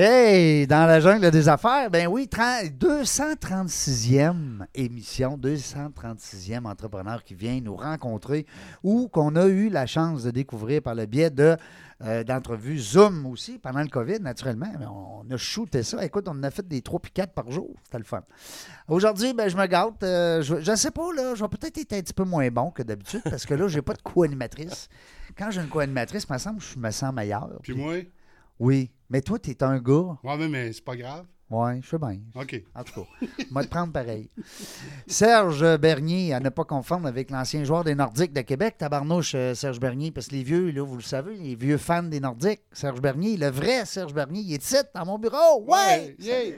Hey, dans la jungle des affaires, ben oui, 30 236e émission, 236e entrepreneur qui vient nous rencontrer ou qu'on a eu la chance de découvrir par le biais de euh, d'entrevues Zoom aussi pendant le COVID, naturellement. On, a shooté ça. Écoute, on a fait des 3 puis 4 par jour. C'était le fun. Aujourd'hui, ben, je me gâte. Euh, je, je sais pas, là, je vais peut-être être un petit peu moins bon que d'habitude parce que là, j'ai pas de co-animatrice. Quand j'ai une co-animatrice, me semble je me sens meilleur. Puis moi? Oui. Mais toi, tu es un gars. Ouais, mais, mais c'est pas grave. Oui, je sais bien. OK. En tout cas, moi te prendre pareil. Serge Bernier, à ne pas confondre avec l'ancien joueur des Nordiques de Québec, tabarnouche euh, Serge Bernier, parce que les vieux, là, vous le savez, les vieux fans des Nordiques, Serge Bernier, le vrai Serge Bernier, il est ici, dans mon bureau. Ouais! yeah.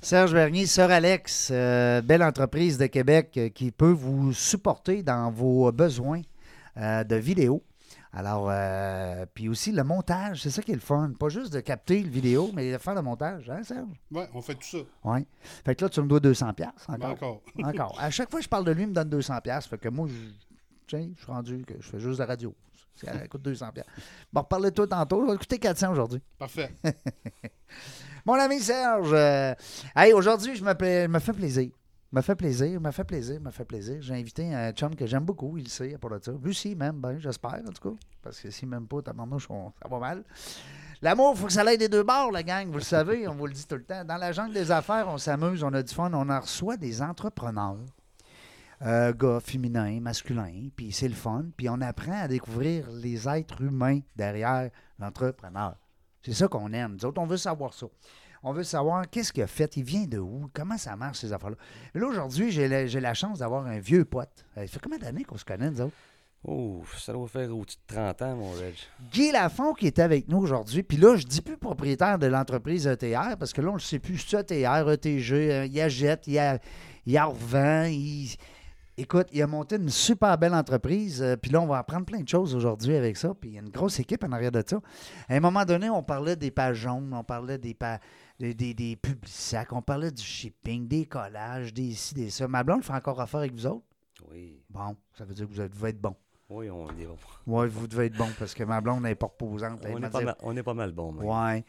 Serge Bernier, Sœur Alex, euh, belle entreprise de Québec euh, qui peut vous supporter dans vos besoins euh, de vidéos. Alors, euh, puis aussi le montage, c'est ça qui est le fun. Pas juste de capter le vidéo, mais de faire le montage, hein, Serge? Ouais, on fait tout ça. Oui. Fait que là, tu me dois 200 pièces Ben, encore. encore. Encore. À chaque fois que je parle de lui, il me donne 200 pièces. Fait que moi, je, tiens, je suis rendu que je fais juste de la radio. Ça coûte 200 pièces. Bon, reparler de toi tantôt. Je vais écouter 400 aujourd'hui. Parfait. Mon ami Serge, euh, hey, aujourd'hui, je me, pla- me fais plaisir. Me fait plaisir, me fait plaisir, me fait plaisir. J'ai invité un chum que j'aime beaucoup, il le sait, part de ça. Lui aussi, même, ben, j'espère, en tout cas. Parce que s'il m'aime pas, tabarnouche, on- ça va mal. L'amour, il faut que ça aille des deux bords, la gang, vous le savez, on vous le dit tout le temps. Dans la jungle des affaires, on s'amuse, on a du fun, on en reçoit des entrepreneurs. euh, gars féminins, masculins, puis c'est le fun. Puis on apprend à découvrir les êtres humains derrière l'entrepreneur. C'est ça qu'on aime. Nous autres, on veut savoir ça. On veut savoir qu'est-ce qu'il a fait, il vient de où, comment ça marche, ces affaires-là. Mais là, aujourd'hui, j'ai la, chance d'avoir un vieux pote. Euh, Ça fait combien d'années qu'on se connaît, nous autres? Oh, ça doit faire au-dessus de 30 ans, mon Reg. Guy Lafont qui est avec nous aujourd'hui. Puis là, je dis plus propriétaire de l'entreprise ETR parce que là, on ne sait plus c'est ETR, ETG, euh, il achète, il, a, il en revend. Il... Écoute, il a monté une super belle entreprise. euh, puis là, on va apprendre plein de choses aujourd'hui avec ça. Puis il y a une grosse équipe en arrière de ça. À un moment donné, on parlait des pages jaunes, on parlait des, pa- des, des, des publisacs, on parlait du shipping, des collages, des ci, des ça. Ma blonde fait encore affaire avec vous autres? Oui. Bon, ça veut dire que vous devez être bon. Oui, on est bon. Oui, vous devez être bon parce que ma blonde n'est pas reposante. On est, pas mal, on est pas mal bon. Ouais.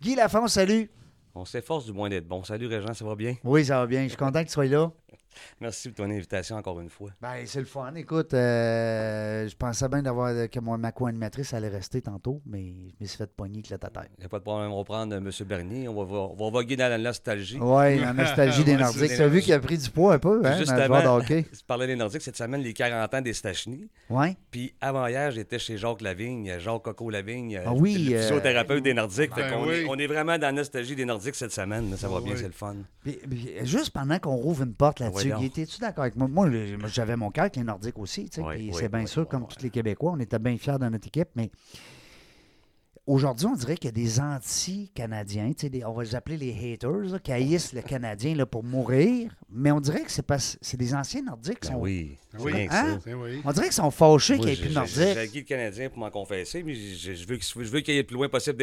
Guy Lafont, salut. On s'efforce du moins d'être bon. Salut, Régent, ça va bien? Oui, ça va bien. Je suis content que tu sois là. Merci pour ton invitation encore une fois. Ben, c'est le fun. Écoute, euh, je pensais bien d'avoir que mon, ma co-animatrice allait rester tantôt, mais je me suis fait pogner avec la tête. Il n'y a pas de problème. On va prendre euh, M. Bernier. On va, on va voguer dans la nostalgie. Oui, la nostalgie des Nordiques. c'est- Tu as vu qu'il a pris du poids un peu, hein, dans le Justement, de hockey? Tu parlais des Nordiques cette semaine, les 40 ans des Stachny. Oui. Puis avant hier, j'étais chez Jacques Lavigne, Jacques Coco Lavigne, Ah oui, le euh, physiothérapeute des Nordiques. Fait Ben est, on est vraiment dans la nostalgie des Nordiques cette semaine. Ça va bien, c'est le fun. Puis- puis, juste pendant qu'on rouvre une porte là-dessus, Ouais, étais-tu d'accord avec moi? Moi, j'avais mon cœur avec les Nordiques aussi, tu sais, c'est bien sûr, comme tous les Québécois, on était bien fiers de notre équipe, mais aujourd'hui, on dirait qu'il y a des anti-Canadiens, on va les appeler les haters, là, qui haïssent le Canadien là, pour mourir, mais on dirait que c'est pas, c'est des anciens Nordiques. qui Ben sont- oui, c'est Oui. rien que Hein? ça. Eh oui. On dirait qu'ils sont fâchés qu'il n'y ait plus de j'ai- j'ai- Nordiques. acquis le Canadien pour m'en confesser, mais je, je veux, que- je veux qu'il y ait le plus loin possible.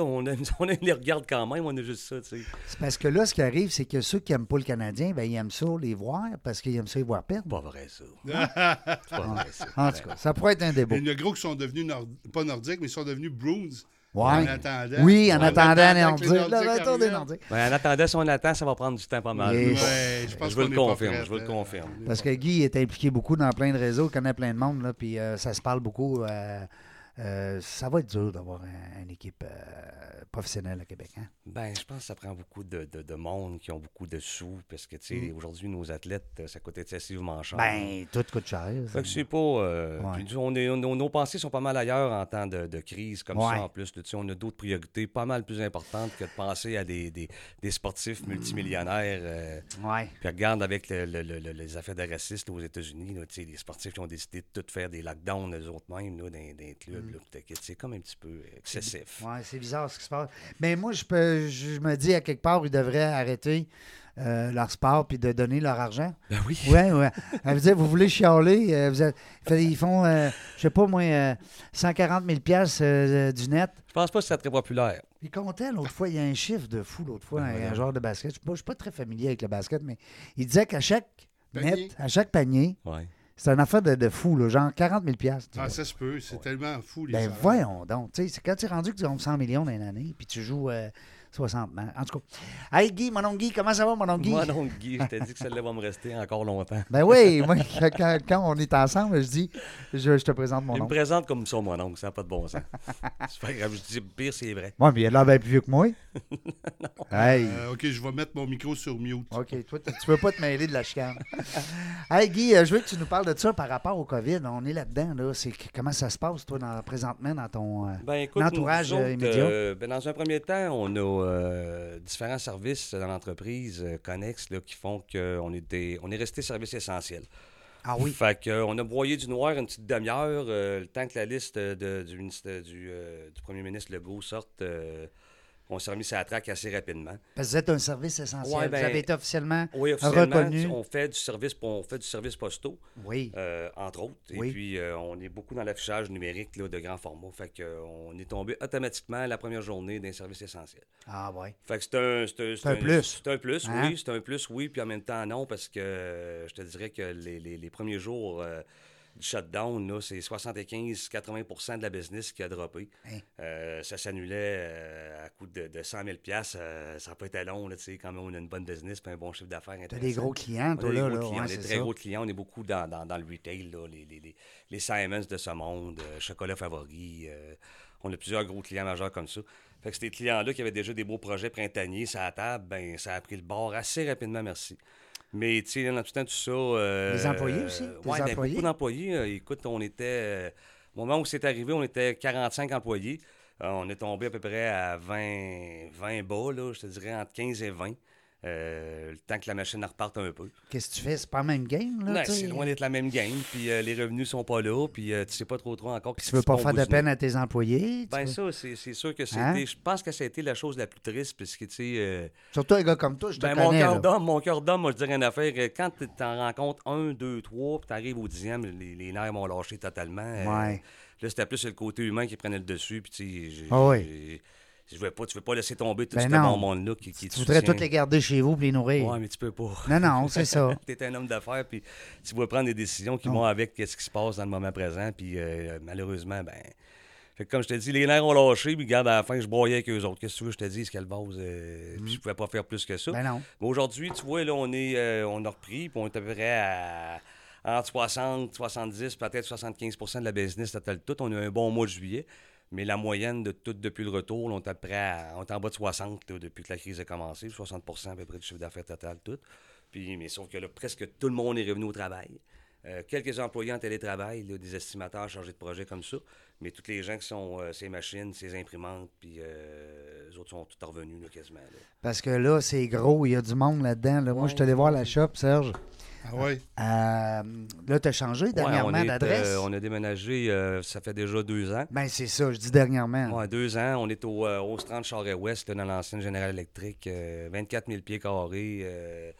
On, a- on a- les regarde quand même, on a juste ça, tu sais. C'est parce que là, ce qui arrive, c'est que ceux qui n'aiment pas le Canadien, ben, ils aiment ça les voir parce qu'ils aiment ça les voir perdre. Pas vrai, ça. C'est pas vrai, ça. En tout cas, ça pourrait être un débat. Il y en a gros qui sont devenus, nord- pas nordiques, mais ils sont devenus Bruins. Ouais. En attendant. Oui, en Ouais, attendant que les Nordiques. Le retour des. Nordiques. Ben, en attendant, si on attend, ça va prendre du temps pas mal. Et- Ouais, je pense Je veux le confirme, prêt, je veux le euh, confirme. Parce que Guy est impliqué beaucoup dans plein de réseaux, connaît plein de monde, là, puis euh, ça se parle beaucoup. euh, euh, ça va être dur d'avoir un- une équipe euh, professionnelle à Québec. Hein? Ben, je pense que ça prend beaucoup de, de, de monde qui ont beaucoup de sous, parce que, tu sais, aujourd'hui, nos athlètes, euh, ça coûte excessivement cher. Mm. Ben, tout coûte cher. Fait que c'est pas. euh, Ouais. puis on est- on- nos pensées sont pas mal ailleurs en temps de, de crise comme Ouais. ça en plus. Tu sais, on a d'autres priorités pas mal plus importantes que de penser à des, des, des sportifs multimillionnaires. euh, Ouais. puis regarde avec le- le- le- le- les affaires de racistes aux États-Unis, tu sais, les sportifs qui ont décidé de tout faire des lockdowns eux autres mêmes là, dans, dans les clubs. Là, puis que C'est comme un petit peu excessif. Ouais, c'est bizarre ce qui se passe. Mais moi, je, peux, je me dis à quelque part, ils devraient arrêter euh, leur sport puis de donner leur argent. Ben oui. Ouais, ouais. Elle vous dit, vous voulez chialer, euh, vous êtes- ils font, euh, je sais pas moi, euh, 140 000 piastres, euh, du net. Je pense pas que c'est très populaire. Il comptait l'autre fois, il y a un chiffre de fou l'autre fois, Ben un, un joueur de basket. Je ne suis pas très familier avec le basket, mais il disait qu'à chaque Panier. net à chaque panier. Ouais. C'est une affaire de, de fou, là, genre 40 000 piastres. Ah, ça se peut. C'est tellement fou, les Ben salaires. voyons donc. Tu sais, c'est quand tu es rendu que tu gagnes 100 millions dans année, puis tu joues euh, 60 man- En tout cas. Hey Guy, mon oncle Guy, comment ça va, mon oncle Guy? Moi non, Guy, je t'ai dit que celle-là va me rester encore longtemps. Ben oui, moi, quand, on est ensemble, je dis, je, je te présente mon Il me oncle. présente comme ça, mon oncle, ça n'a pas de bon sens. c'est pas grave, je dis pire, c'est vrai. Ouais, mais il a l'air bien plus vieux que moi. Hey. Euh, OK, je vais mettre mon micro sur mute. OK, toi, tu peux pas te mêler de la chicane. hey Guy, euh, je veux que tu nous parles de ça par rapport au COVID. On est là-dedans, là. C'est que- comment ça se passe, toi, dans- présentement, dans ton. euh, Ben, écoute, L'entourage, nous autres, immédiat? euh, ben, dans un premier temps, on a euh, différents services dans l'entreprise euh, connexes là, qui font qu'on est, des- on est resté service essentiel. Ah oui. Fait que, euh, on a broyé du noir une petite demi-heure, euh, le temps que la liste de- du, ministère, du, euh, du premier ministre Legault sorte. euh, on s'est remis sur la traque assez rapidement. Parce que vous êtes un service essentiel. Ouais, ben, vous avez été officiellement. Oui, officiellement, Reconnu. on fait du service, on fait du service postaux. Oui. Euh, entre autres. Et Oui. puis, euh, on est beaucoup dans l'affichage numérique là, de grand format. Fait que, euh, on est tombé automatiquement la première journée d'un service essentiel. Ah ouais. Fait que c'est un, c'est un, un plus. C'est un plus, Hein? oui. C'est un plus, oui. Puis en même temps, non, parce que je te dirais que les, les- les premiers jours euh, shutdown, là, c'est 75-80% de la business qui a droppé. Hein. Euh, ça s'annulait euh, à coût de, de 100 000 euh, Ça n'a pas été long, là, tu quand même, on a une bonne business puis un bon chiffre d'affaires T'as intéressant. des gros clients, On a toi, des là. gros là. clients, Ouais, on est c'est très ça. gros clients. On est beaucoup dans, dans, dans le retail, là, les, les, les, les Simons de ce monde, euh, Chocolat Favori. euh, on a plusieurs gros clients majeurs comme ça. Fait que ces clients-là qui avaient déjà des beaux projets printaniers sur la table, ben, ça a pris le bord assez rapidement, merci. Mais, tu sais, dans tout le temps, tout ça. euh, Les employés aussi? euh, ben, employés? beaucoup d'employés. Euh, écoute, on était. euh, au moment où c'est arrivé, on était 45 employés. Euh, on est tombé à peu près à 20, 20 bas, là, je te dirais entre 15 et 20. Euh, le temps que la machine reparte un peu. Qu'est-ce que tu fais? C'est pas la même game, là? Sais? c'est loin d'être la même game, puis euh, les revenus sont pas là, puis euh, tu sais pas trop trop encore. Tu veux pas faire de peine à tes employés? Ben veux- ça, c'est sûr que c'était. Hein? Je pense que ça a été la chose la plus triste, parce que tu sais. euh, Surtout un gars comme toi, je te ben, mon connais. cœur là. d'homme, mon cœur d'homme, moi je dirais une affaire. euh, Quand tu en rencontres un, deux, trois, puis t'arrives au dixième, les, les nerfs m'ont lâché totalement. Ouais. Là, c'était plus le côté humain qui prenait le dessus, puis tu sais. Oui. Je veux pas, tu veux pas laisser tomber tout Ben ce bon monde-là qui, qui te Tu voudrais toutes les garder chez vous et les nourrir. Ouais, mais tu peux pas. Non, non, c'est ça. tu es un homme d'affaires, puis tu vas prendre des décisions qui Non. vont avec ce qui se passe dans le moment présent, puis euh, malheureusement, ben. Fait que comme je te dis, les nerfs ont lâché, puis regarde, à la fin, je broyais avec eux autres. Qu'est-ce que tu veux, je te dis, qu'elle vase, euh, puis je pouvais pas faire plus que ça. Ben non. Mais aujourd'hui, tu vois, là, on, est, euh, on a repris, puis on est à peu près à entre 60, 70, peut-être 75% de la business total tout. On a eu un bon mois de juillet, mais la moyenne de tout depuis le retour, on est à près on est en bas de 60 là, depuis que la crise a commencé, 60% à peu près du chiffre d'affaires total tout. Puis, mais sauf que là, presque tout le monde est revenu au travail. Euh, quelques employés en télétravail, là, des estimateurs chargés de projets comme ça, mais tous les gens qui sont euh, ces machines, ces imprimantes, puis euh, les autres sont tous revenus là, quasiment. là. Parce que là, c'est gros, il y a du monde là-dedans. là. Moi, je suis allé voir la shop, Serge. Ah ouais? Euh, là, tu as changé dernièrement d'adresse? euh, on a déménagé, euh, ça fait déjà deux ans. Ben, c'est ça, je dis dernièrement. Ouais, deux ans. On est au, euh, au 30 Charest-Ouest, dans l'ancienne Générale Électrique. euh, 24 000 pieds carrés.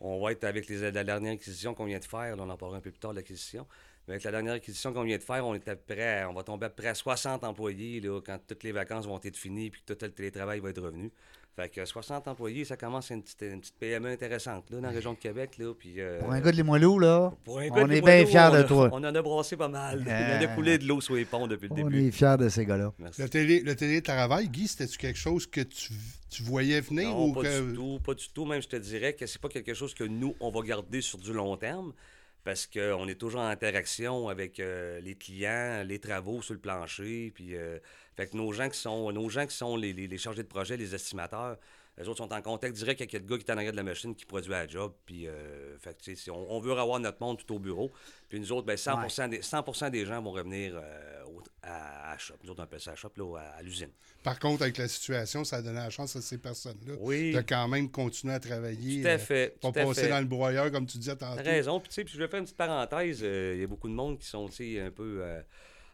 On va être avec les, la dernière acquisition qu'on vient de faire. on en parlera un peu plus tard de l'acquisition. Mais avec la dernière acquisition qu'on vient de faire, on est à près, on va tomber à près à 60 employés quand toutes les vacances vont être finies puis que tout le télétravail va être revenu. Fait que 60 employés, ça commence à une petite, une petite PME intéressante là, dans la région de Québec. Là, puis, euh, Pour un gars de Limoilou, là, pour un gars on de est bien fiers on de toi. On en a brassé pas mal. Il Euh, en a coulé de l'eau sur les ponts depuis le on début. est fiers de ces gars-là. Merci. Le, télé, le télétravail, Guy, c'était-tu quelque chose que tu, tu voyais venir Non, ou pas que. du tout, pas du tout. Même, je te dirais que c'est pas quelque chose que nous, on va garder sur du long terme parce qu'on est toujours en interaction avec euh, les clients, les travaux sur le plancher. Puis, euh, nos gens qui sont, nos gens qui sont les chargés de projet, les estimateurs, les autres sont en contact direct avec le gars qui est en arrière de la machine qui produit la job. Puis, euh, fait que, tu sais, si on, on veut avoir notre monde tout au bureau. Puis nous autres, ben, 100, des, 100 des gens vont revenir euh, au- à, à shop. Nous autres, on appelle ça à shop, là, à, à l'usine. Par contre, avec la situation, ça a donné la chance à ces personnes-là Oui. de quand même continuer à travailler. Tout à euh, fait. Pas tout à passer fait. dans le broyeur, comme tu disais tantôt. T'as raison. Puis, tu sais, puis je vais faire une petite parenthèse. euh, Il y a beaucoup de monde qui sont, tu sais, un peu, euh,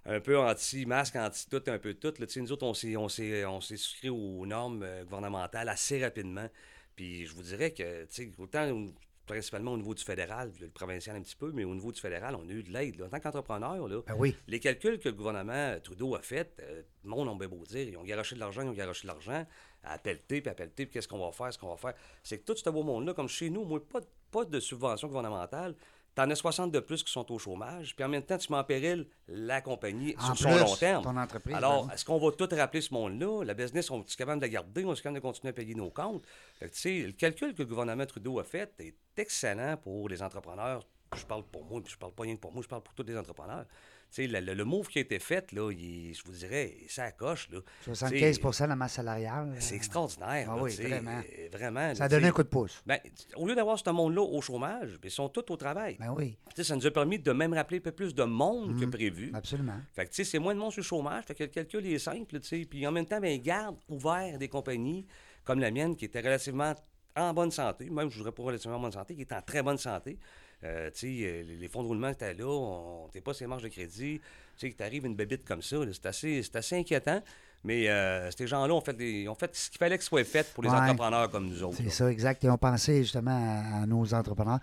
un peu anti-masque, anti-tout, un peu tout. là. Nous autres, on s'est, on s'est, on s'est souscrit aux normes euh, gouvernementales assez rapidement. Puis je vous dirais que, autant principalement au niveau du fédéral, le provincial un petit peu, mais au niveau du fédéral, on a eu de l'aide. En tant qu'entrepreneur, là, Ben oui. les calculs que le gouvernement Trudeau a fait, euh, le monde a bien beau dire, ils ont garoché de l'argent, ils ont garoché de l'argent, à pelleter, puis à pelleter, puis qu'est-ce qu'on va faire, ce qu'on va faire. C'est que tout ce beau monde-là, comme chez nous, moi, pas, pas de subvention gouvernementale, t'en as 60 de plus qui sont au chômage, puis en même temps, tu mets en péril la compagnie En sur son long terme. ton entreprise, Alors, ben est-ce qu'on va tout rappeler ce monde-là? La business, on est capable de la garder, on est capable de continuer à payer nos comptes? Fait que, tu sais, le calcul que le gouvernement Trudeau a fait est excellent pour les entrepreneurs. Je parle pour moi, puis je parle pas rien que pour moi, je parle pour tous les entrepreneurs. Sais, le, le- move qui a été fait, là, il- je vous dirais, ça coche, là. 75 Tu sais, de la masse salariale. C'est euh, extraordinaire. Ah là, oui, vraiment. Vraiment. Ça a donné un coup de pouce. Ben, au lieu d'avoir ce monde-là au chômage, ben, ils sont tous au travail. Ben oui, ça nous a permis de même rappeler un peu plus de monde que prévu. absolument. Fait que, c'est moins de monde sur le chômage. Fait que le calcul est simple. Puis en même temps, ben, ils gardent ouvert des compagnies comme la mienne qui était relativement en bonne santé. Même, je ne voudrais pas relativement en bonne santé, qui est en très bonne santé. Euh, tu euh, les, fonds de roulement étaient là, on n'était pas ces marges de crédit. Tu sais, que t'arrives une bébite comme ça, c'est assez, assez inquiétant. Mais euh, ces gens-là ont fait, des- ont fait ce qu'il fallait que ce soit fait pour les Ouais. entrepreneurs comme nous autres. C'est ça, exact. Ils ont pensé justement à, à nos entrepreneurs.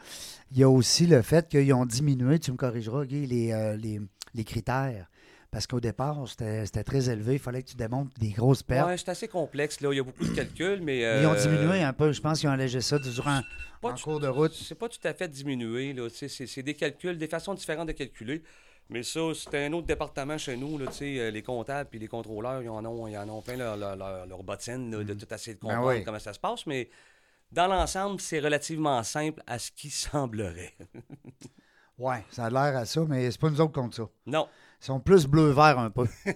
Il y a aussi le fait qu'ils ont diminué, tu me corrigeras, Guy, les, euh, les, les critères. Parce qu'au départ, c'était très élevé. Il fallait que tu démontres des grosses pertes. Ouais, c'est assez complexe. Là. Il y a beaucoup de calculs, mais. Ils ont euh, diminué un peu. Je pense qu'ils ont allégé ça durant en cours de route. C'est pas tout à fait diminué. C'est, des calculs, des façons différentes de calculer. Mais ça, c'est un autre département chez nous. Là, euh, les comptables puis les contrôleurs, ils en ont, ils en ont plein leur, leur, leur- leur bottine là, de tout essayer de Ben comprendre oui. comment ça se passe. Mais dans l'ensemble, c'est relativement simple à ce qui semblerait. Ouais, ça a l'air à ça, mais c'est pas nous autres contre ça. non. Ils sont plus bleu-vert un peu.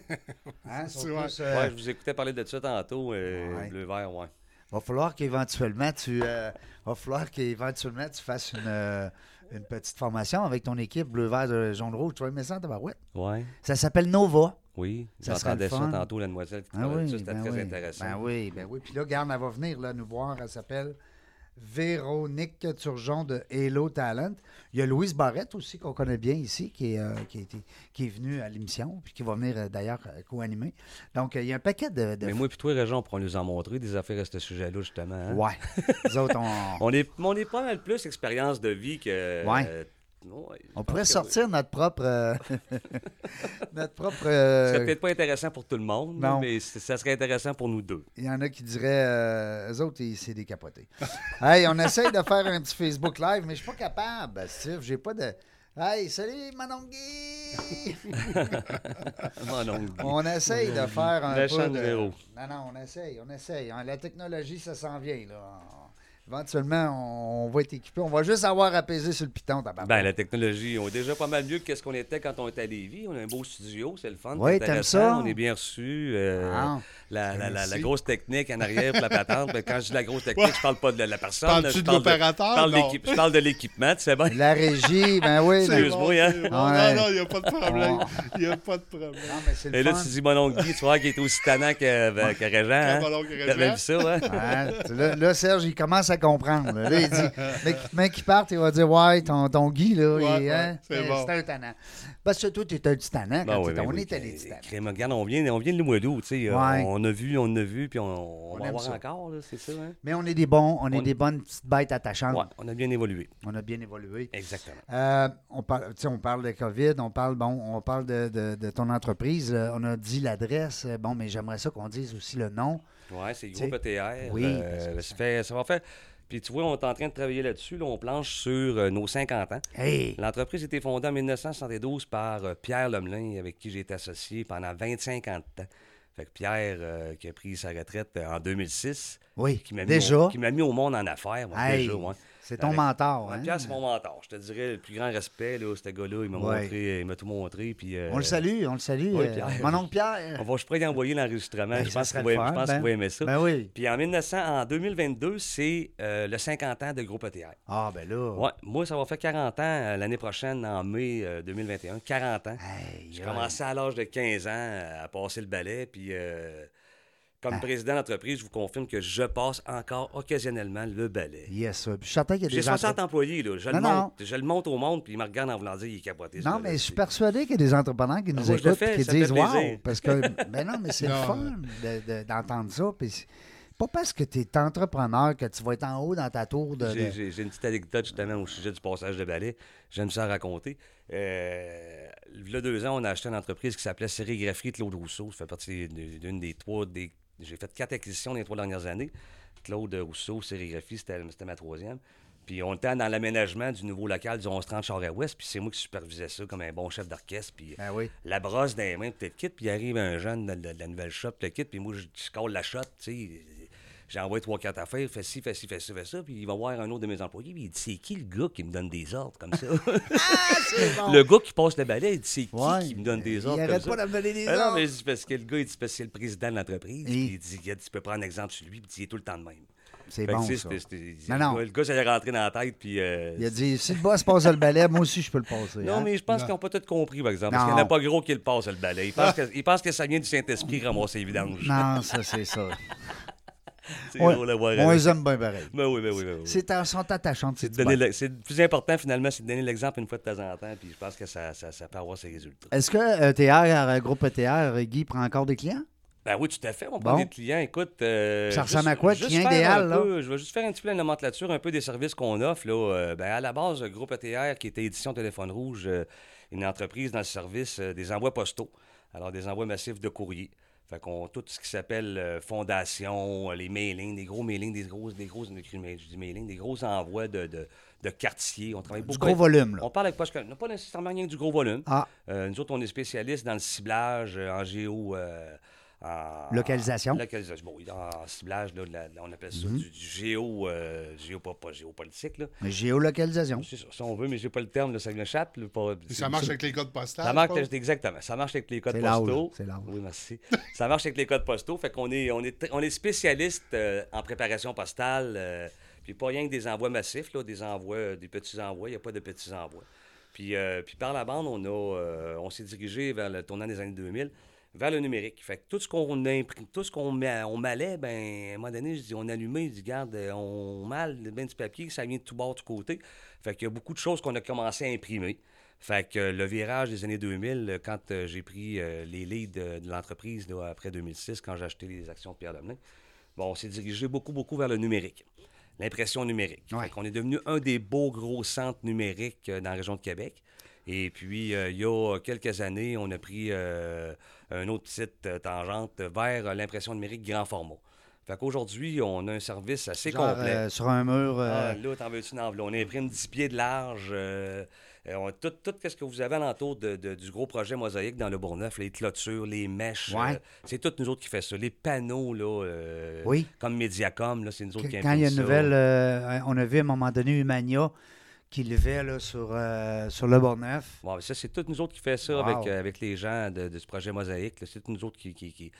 Hein, sont plus, euh, Ouais, je vous écoutais parler de ça tantôt. euh, Ouais. Bleu-vert, ouais. Va falloir qu'éventuellement tu euh, va falloir qu'éventuellement tu fasses une, euh, une petite formation avec ton équipe bleu vert de jaune rouge. Tu vas aimer ça tabarouette. Ouais, Ça s'appelle Nova. oui. Ça J'entendais ça fun. tantôt, la demoiselle qui Ah oui, ça. C'était ben très oui. intéressant. Ben oui, ben oui. Puis là, garde, elle va venir là, nous voir. Elle s'appelle Véronique Turgeon de Hello Talent. Il y a Louise Barrette aussi, qu'on connaît bien ici, qui est, euh, qui, a été- qui est venue à l'émission, puis qui va venir euh, d'ailleurs euh, co-animer. Donc, euh, il y a un paquet de. de- Mais moi et toi, Réjean, on pourra nous en montrer des affaires à ce sujet-là, justement. hein? Ouais. Nous autres, on, On est, on est pas mal plus expérience de vie que. Ouais. Euh, ouais, on pourrait sortir notre propre. euh, notre propre. euh, Ce serait peut-être pas intéressant pour tout le monde, non. mais ça serait intéressant pour nous deux. Il y en a qui diraient, euh, eux autres, ils- c'est des capotés. hey, on essaye de faire un petit Facebook Live, mais je suis pas capable, Steve. J'ai pas de. Hey, salut, Manon Guy! Mon oncle. On essaye de faire un peu de... Non, non, on essaye, on essaye. Hein, La technologie, ça s'en vient, là. Éventuellement, on, va être équipé. On va juste avoir à peser sur le piton. Ben, la technologie, on est déjà pas mal mieux que ce qu'on était quand on était à Lévis. On a un beau studio, c'est le fun. Oui, t'aimes ça? On est bien reçus. euh, Ah. la, la, la, grosse technique en arrière pour la patente. Ben, quand je dis la grosse technique, je parle pas de la personne. Parles-tu je de parle l'opérateur? je parle de l'équipement, tu sais bien. La régie, ben oui. Bon. Hein. c'est bon. Ouais. Non, non, il n'y a pas de problème. Il n'y a pas de problème. Non, mais c'est le Et là, fun. tu dis mon oncle Guy, tu vois, qui est aussi tannant que, euh, que Régent. Hein? Vu ça, hein? Là, Serge, il commence à comprendre. Là, Là, il dit, l'équipement qui part, il va dire Ouais, ton, ton Guy, là, Ouais, il, hein, ouais, c'est c'est bon. un tannant. Parce que toi, tu es un petit tannant quand Ben ben on oui, petits tannants. crème, regarde, on vient, on vient de tu sais. euh, Ouais. On a vu, on a vu, puis on, on On va voir ça. encore, là, c'est ça, hein? Mais on est des bons, on est On- des bonnes petites bêtes attachantes. Ouais, on a bien évolué. On a bien évolué. Exactement. Euh, on, parle, on parle de COVID, on parle, bon, on parle de, de- de ton entreprise. euh, on a dit l'adresse. euh, Bon, mais j'aimerais ça qu'on dise aussi le nom. Ouais, c'est groupe ETR. oui, euh, parce que ça, fait, ça va faire. Puis tu vois, on est en train de travailler là-dessus. Là, on planche sur euh, nos 50 ans. Hey! L'entreprise a été fondée en 1972 par euh, Pierre Lemelin, avec qui j'ai été associé pendant 25 ans de temps. Fait que Pierre, euh, qui a pris sa retraite en 2006, Oui, qui m'a mis, déjà? au- qui m'a mis au monde en affaires. moi, Hey, déjà, ouais. C'est ton mentor. Hein? Pierre, c'est mon mentor. Je te dirais le plus grand respect, là, ce gars-là. Il m'a Ouais. montré, il m'a tout montré. Puis, euh, On le salue, on le salue. oui, euh, Pierre. mon oncle Pierre. On va, je pourrais y envoyer l'enregistrement. Ben, je pense qu'il va, ben. va aimer ça. Ben oui. Puis en 1900, en 2022, c'est euh, le 50 ans de Groupe ETR. Ah, ben là. Ouais, moi, ça va faire 40 ans l'année prochaine, en mai euh, 2021. 40 ans. Hey, J'ai commencé à l'âge de 15 ans à passer le balai. Puis, comme Ah. président d'entreprise, je vous confirme que je passe encore occasionnellement le balai. Yes, sir. Je suis certain qu'il y a J'ai des 60 entre- employés, là. Je, Non, le non. montre, je le montre au monde, puis il me regarde en voulant dire il est capoté. ce Non, mais je suis persuadé qu'il y a des entrepreneurs qui nous moi, je le écoutent fais, et qui ça me disent fait plaisir. Wow! Parce que, ben non, mais c'est le Non. fun de- de- d'entendre ça. Puis, Pas parce que tu es entrepreneur que tu vas être en haut dans ta tour de. J'ai- de- J'ai j'ai une petite anecdote justement au sujet du passage de balai. J'aime ça raconter. Euh, il y a deux ans, on a acheté une entreprise qui s'appelait Sérigrapherie Claude Rousseau. Ça fait partie d'une d'une des trois. Des... J'ai fait quatre acquisitions dans les trois dernières années. Claude Rousseau, Sérigraphie, c'était c'était ma troisième. Puis on était dans l'aménagement du nouveau local du 1130 Charest-Ouest. Puis c'est moi qui supervisais ça comme un bon chef d'orchestre. Puis Ben oui. la brosse dans les mains, peut-être kit, puis il arrive un jeune de, de- de la nouvelle shop, le kit, puis moi, je, je colle la shot, tu sais. J'envoie trois, quatre affaires, fais ci, fais ci, fais ci, fais ça, puis il va voir un autre de mes employés, puis il dit C'est qui le gars qui me donne des ordres comme ça? Ah, c'est bon. Le gars qui passe le balai, il dit C'est qui Ouais. qui me donne des Il ordres arrête comme pas ça? de me donner des Ah non, ordres. mais c'est parce que le gars, il dit C'est parce que c'est le président de l'entreprise, Et- il dit Tu peux prendre un exemple sur lui, puis il est tout le temps de même. C'est bon, ça. Non, le non. gars- Le gars, ça est rentré dans la tête, puis. euh, Il a dit si le boss passe le balai, moi aussi, je peux le passer. non, hein? mais je pense Non. qu'ils n'ont pas tout compris, par exemple. Parce qu'il n'y en Non. a pas gros qui le passe, le balai. Ils pensent que, ils pensent que ça vient du Saint-Esprit ramasser les vidanges. Non, ça, c'est ça. C'est Ouais. drôle à voir. On avec. les aime bien pareil. Ben oui, ben oui, ben oui. C'est un- sont attachantes, ces C'est donner le, c'est le plus important, finalement, c'est de donner l'exemple une fois de temps en temps, puis je pense que ça, ça, ça peut avoir ses résultats. Est-ce que euh, ETR, euh, groupe ETR, Guy prend encore des clients? Ben oui, tout à fait. On prend Bon. des clients. Écoute. euh, Ça juste- ressemble à quoi, juste client idéal, un là? peu- je vais juste faire un petit peu la nomenclature, un peu des services qu'on offre. Là. Euh, ben, à la base, le groupe ETR, qui était Édition Téléphone Rouge, euh, une entreprise dans le service euh, des envois postaux. Alors, des envois massifs de courrier. Fait qu'on tout ce qui s'appelle euh, fondation, euh, les mailings, des gros mailings, des gros, des gros, je dis mailing, des gros envois de, de, de quartiers. On travaille Du beaucoup. gros avec- volume, là. On parle avec pas, non, pas nécessairement rien que du gros volume. Ah, Euh, nous autres, on est spécialistes dans le ciblage en géo. Euh, en- Localisation. Localisation. Bon, en ciblage, là, la- on appelle Mhm. ça du, du géo, euh, géo, pas, pas géopolitique. Là. géolocalisation. C'est ça, si on veut, mais j'ai pas le terme, là, ça m'échappe. ça marche avec les codes postales. ça marche, exactement. Ça marche avec les codes postaux. c'est. Oui, merci. ça marche avec les codes postaux. Fait qu'on est, on est, on est spécialiste euh, en préparation postale. euh, puis pas rien que des envois massifs, là, des envois, des petits envois. Il n'y a pas de petits envois. Puis, euh, puis par la bande, on, a, euh, on s'est dirigé vers le tournant des années 2000 vers le numérique. Fait que tout ce qu'on imprime, tout ce qu'on on malait, ben, à un moment donné, je dis, on allumait, je dis, garde, euh, on mal ben du papier, ça vient de tout bord, de tout côté. Fait qu'il y a beaucoup de choses qu'on a commencé à imprimer. Fait que le virage des années 2000, euh, quand euh, j'ai pris les leads de, l'entreprise après 2006, quand j'ai acheté les actions de Pierre Domelin, bon, on s'est dirigé beaucoup, beaucoup vers le numérique. L'impression numérique. Ouais. Fait qu'on est devenu un des beaux gros centres numériques dans la région de Québec. Et puis, euh, il y a quelques années, on a pris euh, un autre petite euh, tangente vers euh, l'impression numérique grand format. Fait qu'aujourd'hui, on a un service assez Genre, complet. euh, sur un mur. euh, Ah, là, t'en veux-tu une enveloppe? On imprime 10 pieds de large. euh, on- tout, tout ce que vous avez alentour de, de- du gros projet Mosaïque dans le Bourgneuf, les clôtures, les mèches, Ouais. c'est toutes nous autres qui fait ça. Les panneaux, là, Oui. comme Mediacom, là, c'est nous autres qui Quand il y a une nouvelle, on a vu à un moment donné Humania qui levait là, sur, euh, sur le Bourgneuf. Bon, ça, c'est toutes nous autres qui fait ça Wow. avec, euh, avec les gens de, de ce projet Mosaïque. C'est toutes nous autres qui, qui, qui-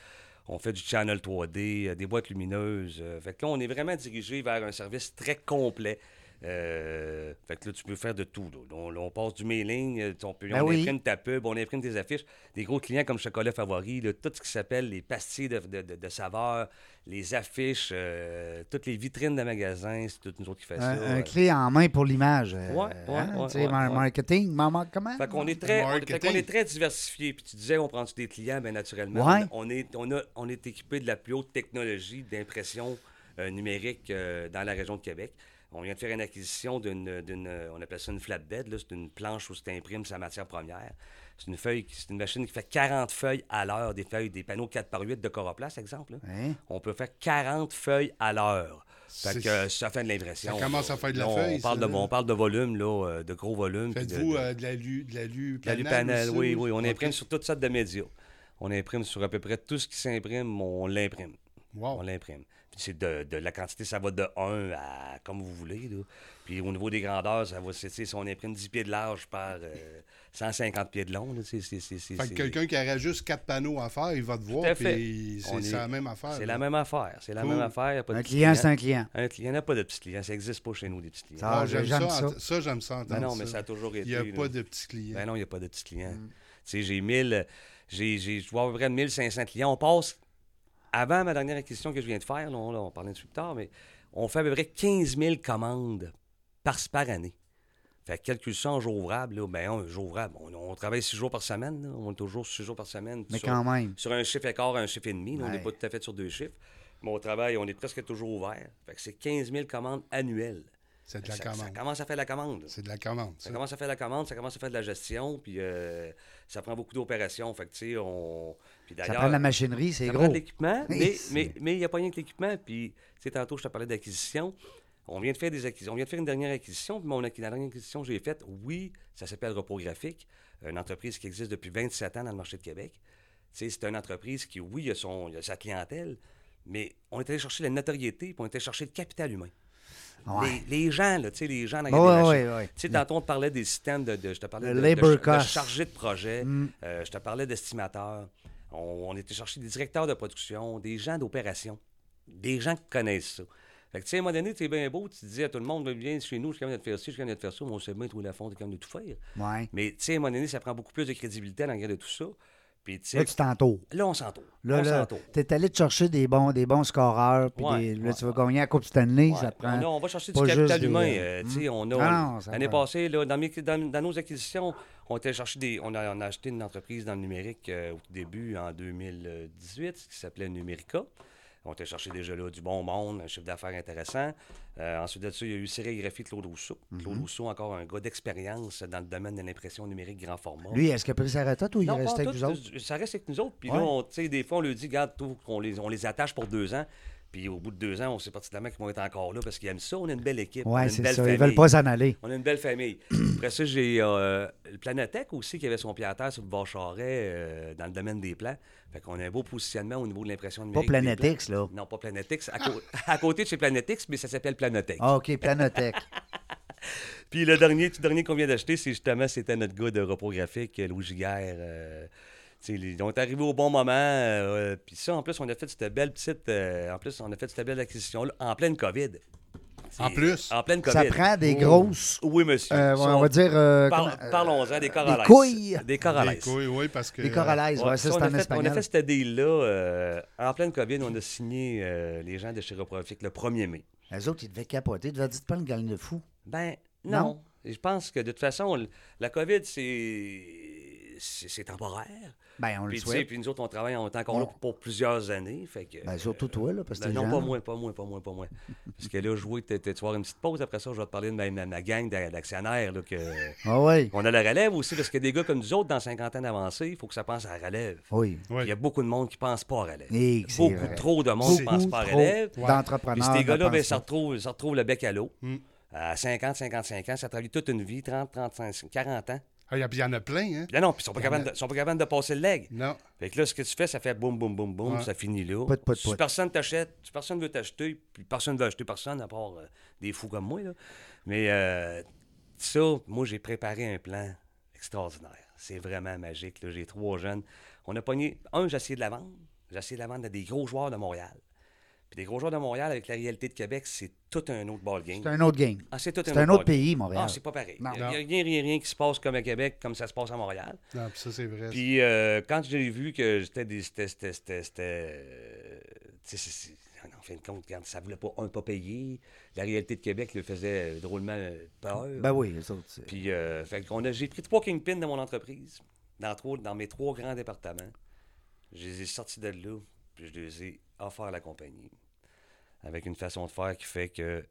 On fait du channel 3D, euh, des boîtes lumineuses. fait que là, on est vraiment dirigé vers un service très complet. Euh, fait que là, tu peux faire de tout. Là. On, passe du mailing, euh, on, peut, Ben on oui. imprime ta pub, on imprime tes affiches. Des gros clients comme Chocolat Favori, là, tout ce qui s'appelle les pastilles de, de, de- de saveurs, les affiches, euh, toutes les vitrines de magasins, c'est tout nous autres qui fait ça. Un, un clé en main pour l'image. euh, Ouais, ouais, hein, ouais. Marketing, maman, comment? Fait qu'on est très, on, fait Marketing. qu'on est très diversifié. Puis tu disais, on prend des clients, bien naturellement. Ouais. On, est, on, a, on est équipé de la plus haute technologie d'impression euh, numérique euh, dans la région de Québec. On vient de faire une acquisition d'une, d'une, on appelle ça une flatbed, là. c'est une planche où tu imprimes sa matière première. C'est une feuille, c'est une machine qui fait 40 feuilles à l'heure, des feuilles, des panneaux 4 par 8 de Coroplast, exemple. là. Hein? On peut faire 40 feuilles à l'heure. Fait que euh, ça fait de l'impression. Ça commence à faire de la on feuille, Parle ça, de, on parle de volume, là, euh, de gros volume. de- Faites-vous de- euh, de l'alu de l'alu la panel oui, ou- oui. On imprime sur toutes sortes de médias. On imprime sur à peu près tout ce qui s'imprime, on l'imprime. Wow. On l'imprime. C'est de, de la quantité, ça va de 1 à comme vous voulez. Là. Puis au niveau des grandeurs, ça va, si on imprime 10 pieds de large par euh, 150 pieds de long. Là, c'est, c'est, c'est, c'est, Fait que quelqu'un qui aurait juste quatre panneaux à faire, il va te voir, puis c'est est- c'est la même affaire. c'est là. la même affaire. C'est la Cool. même affaire. Un client, clients. c'est un client. Un client, il n'y a pas de petits clients. Ça n'existe pas chez nous, des petits clients. Ça, Ah, j'aime j'aime ça. ça. Ça, j'aime ça Ben non, mais ça. a toujours été. Il n'y a là. pas de petits clients. Ben non, il n'y a pas de petits clients. Mm. Tu sais, j'ai 1000, j'ai, j'ai, je vois à peu près 1500 clients. On passe, avant ma dernière acquisition que je viens de faire, là, on, là, on parlait dessus plus tard, mais on fait à peu près 15 000 commandes par, par année. Fait que calcule ça en jour ouvrable, là, ben, un jour ouvrable, on, on travaille six jours par semaine, là. on est toujours six jours par semaine. Mais sur, quand même. sur un chiffre écart, un chiffre et demi, là, on n'est pas tout à fait sur deux chiffres. Mon travail, on est presque toujours ouvert. Fait que c'est 15 000 commandes annuelles. C'est de la ça, commande. ça commence à faire de la commande. C'est de la commande. Ça ça. commence à faire de la commande, ça commence à faire de la gestion, puis euh, ça prend beaucoup d'opérations. Fait que, tu sais, on... Ça prend de la machinerie, c'est ça gros. prend de l'équipement, mais mais mais il n'y a pas rien que l'équipement. Puis, tu sais, tantôt, je te parlais d'acquisition. On vient de faire des acquisitions. On vient de faire une dernière acquisition. Puis mon la dernière acquisition que j'ai faite, oui, ça s'appelle Repos Graphique, une entreprise qui existe depuis 27 ans dans le marché de Québec. Tu sais, c'est une entreprise qui, oui, il a, son, il a sa clientèle, mais on est allé chercher la notoriété, puis on est allé chercher le capital humain. Ouais. Les, les gens, là, tu sais, les gens dans les ouais, ouais. Tu sais, tantôt, on te parlait des systèmes de, de- je te parlais de, de de chargé de projet, Mm. euh, je te parlais d'estimateurs. On, on était chercher des directeurs de production, des gens d'opération, des gens qui connaissent ça. Fait que, tu sais, à un moment donné, c'est bien beau, tu dis à tout le monde, viens chez nous, je suis capable de te faire ci, je suis capable de te faire ça, mais on sait bien, toi, la fond, tu es capable de tout faire. Ouais. Mais, tu sais, à un moment donné, ça prend beaucoup plus de crédibilité dans le regard de tout ça. Puis, tu Là, tu t'entoures. là, on s'entoure. Là, on là, s'entoure. t'es allé te chercher des bons, des bons scoreurs, puis Ouais, des- là, ouais, tu vas gagner la Coupe Stanley, Ouais. ça te prend. On, on va chercher du capital juste des, humain. euh, tu sais, on a, Ah l'année passée, là, dans, mes- dans- dans nos acquisitions, on, était des, on, a, on a acheté une entreprise dans le numérique euh, au tout début, en 2018, qui s'appelait Numérica. On était chercher déjà là du bon monde, un chiffre d'affaires intéressant. Euh, ensuite de ça, il y a eu sérigraphie Claude Rousseau. Mhm. Claude Rousseau, encore un gars d'expérience dans le domaine de l'impression numérique grand format. Lui, est-ce qu'il a pris sa retraite ou il Non, en avec tout, vous autres? Ça reste avec nous autres. Puis Ouais. là, on- des fois, on lui dit, regarde, on, les, on les attache pour deux ans. Puis au bout de deux ans, on sait particulièrement qu'ils vont être encore là parce qu'ils aiment ça. On a une belle équipe. une c'est ça. Ils veulent pas s'en aller. On a une belle famille. Après ça, j'ai euh, le Planetech aussi qui avait son pied à terre sur le bord Charret euh, dans le domaine des plans. Fait qu'on a un beau positionnement au niveau de l'impression Pas numérique. plans. Planetix, là. Non, pas Planetix. À, côté de chez Planetix, mais ça s'appelle Planetech. Ah, OK, Planetech. Puis le dernier, tout dernier qu'on vient d'acheter, c'est justement, c'était notre gars de repos graphique, Louis Giguère. euh, ils sont arrivés au bon moment. euh, puis ça, en plus, on a fait cette belle petite. euh, en plus, on a fait cette belle acquisition-là en pleine COVID. En plus? En pleine COVID. ça prend des Oh. grosses. Oui, monsieur. euh, on va dire. par- comment- Parlons-en des corrales. couilles. Des corales. Des couilles, oui, parce que. Des coralaises, ouais, ça, on, c'est a en fait, on espagnol. a fait cette deal-là. euh, en pleine COVID, on a signé euh, les gens de chez Reprofit le 1er mai. Les autres, ils devaient capoter. Ils devaient dire, pas une gagne de fou. Ben, non? Non? Je pense que de toute façon, la COVID, c'est. C'est temporaire. Ben, on le Puis, sais, souhaite. puis nous autres, on travaille, on est encore là pour plusieurs années. Fait que, Ben, surtout toi, là, parce que ben non, pas moi, pas moi, pas moi, pas moi. Parce que là, jouer, t'es- t'es- tu vas avoir une petite pause. Après ça, je vais te parler de ma, ma- ma gang d'a- d'actionnaires. là, que... Ah, oui. On a la relève aussi, parce que des gars comme nous autres, dans cinquantaine avancée, il faut que ça pense à la relève. Oui. Oui. Il y a beaucoup de monde qui pense pas à la relève. Et Beaucoup vrai. trop de monde qui pense pas à la relève. D'entrepreneurs. Puis ces gars-là, ben, ça, retrouve, ça retrouve le bec à l'eau. Mm. À 50, 55 ans, ça travaille toute une vie, 30, 35, 40 ans. Ah, il y a- puis il y en a plein, hein? Puis là, non, puis ils sont pas y capables a- de, sont pas capables de passer le leg. Non. Fait que là, ce que tu fais, ça fait boum, boum, boum, boum, Ouais. ça finit là. Pout, pout, si pout. personne t'achète, si personne veut t'acheter, puis personne veut acheter personne, à part euh, des fous comme moi, là. Mais euh, ça, moi, j'ai préparé un plan extraordinaire. C'est vraiment magique, là. J'ai trois jeunes. On a pogné... Un, j'ai essayé de la vendre. J'ai essayé de la vendre à des gros joueurs de Montréal. Des gros joueurs de Montréal, avec la réalité de Québec, c'est tout un autre ballgame. C'est un autre game. Ah, c'est tout un autre pays, Montréal. Ah, c'est pas pareil. Il n'y a, rien, rien, rien qui se passe comme à Québec, comme ça se passe à Montréal. Non, puis ça, c'est vrai. Puis euh, quand j'ai vu que c'était des. C'était. C'était. C'était. c'était, euh, en fin de compte, quand ça voulait pas, un, pas payer. La réalité de Québec le faisait drôlement peur. Ben oui, les autres. Puis euh, fait qu'on a- j'ai pris trois kingpins de mon entreprise, dans, trois, dans mes trois grands départements. Je les ai sortis de là, puis je les ai offerts à la compagnie. Avec une façon de faire qui fait que.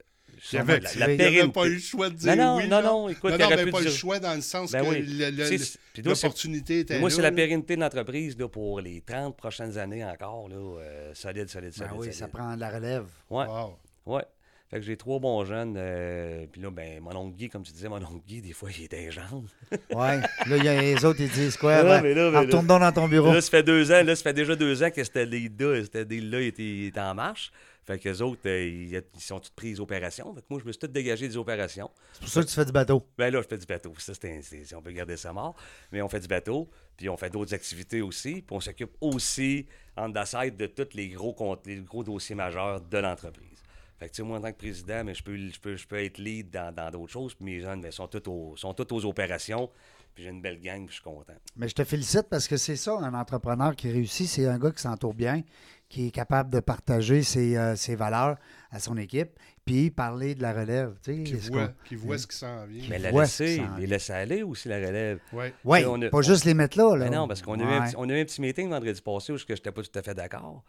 Il avait, la, avait pas eu le choix de dire Non, non, oui. non, là. non, écoute, non, il non, mais pas le choix dans le sens Ben que oui. l'opportunité était moi, là. c'est la là. pérennité de l'entreprise là, pour les 30 prochaines années encore. Là, euh, solide, solide, Ben solide. oui, solide. ça prend de la relève. Ouais, Wow. ouais. Fait que j'ai trois bons jeunes. euh, puis là, ben, mon oncle Guy, comme tu disais, mon oncle Guy, des fois, il est ingénieur. Ouais. là, il y a les autres, ils disent quoi? Ben, là, retourne donc dans ton bureau. Là, ça fait deux ans, là, ça fait déjà deux ans que c'était lead-là, c'était deal-là, il était, il était en marche. Fait que les autres, euh, ils, ils sont tous pris les opérations. Fait que moi, je me suis tout dégagé des opérations. C'est pour ça que tu fais du bateau. Ben là, je fais du bateau. Ça, c'est on peut garder ça mort. Mais on fait du bateau, puis on fait d'autres activités aussi. Puis on s'occupe aussi, en side de tous les gros, les gros dossiers majeurs de l'entreprise. Fait que, tu sais, moi, en tant que président, mais je, peux, je, peux, je peux être lead dans dans d'autres choses. Puis mes jeunes ben, sont tous aux, sont tous aux opérations. Puis j'ai une belle gang, puis je suis content. Mais je te félicite parce que c'est ça, un entrepreneur qui réussit, c'est un gars qui s'entoure bien, qui est capable de partager ses, euh, ses valeurs à son équipe, puis parler de la relève. Tu sais, Qui voit, qui voit ce qui s'en vient. Mais la laisser, les laisser aller aussi, la relève. Ouais. Oui, on a- pas juste les mettre là. là. Ben non, parce qu'on a, eu un Ouais. on a eu un petit meeting vendredi passé où je n'étais pas tout à fait d'accord.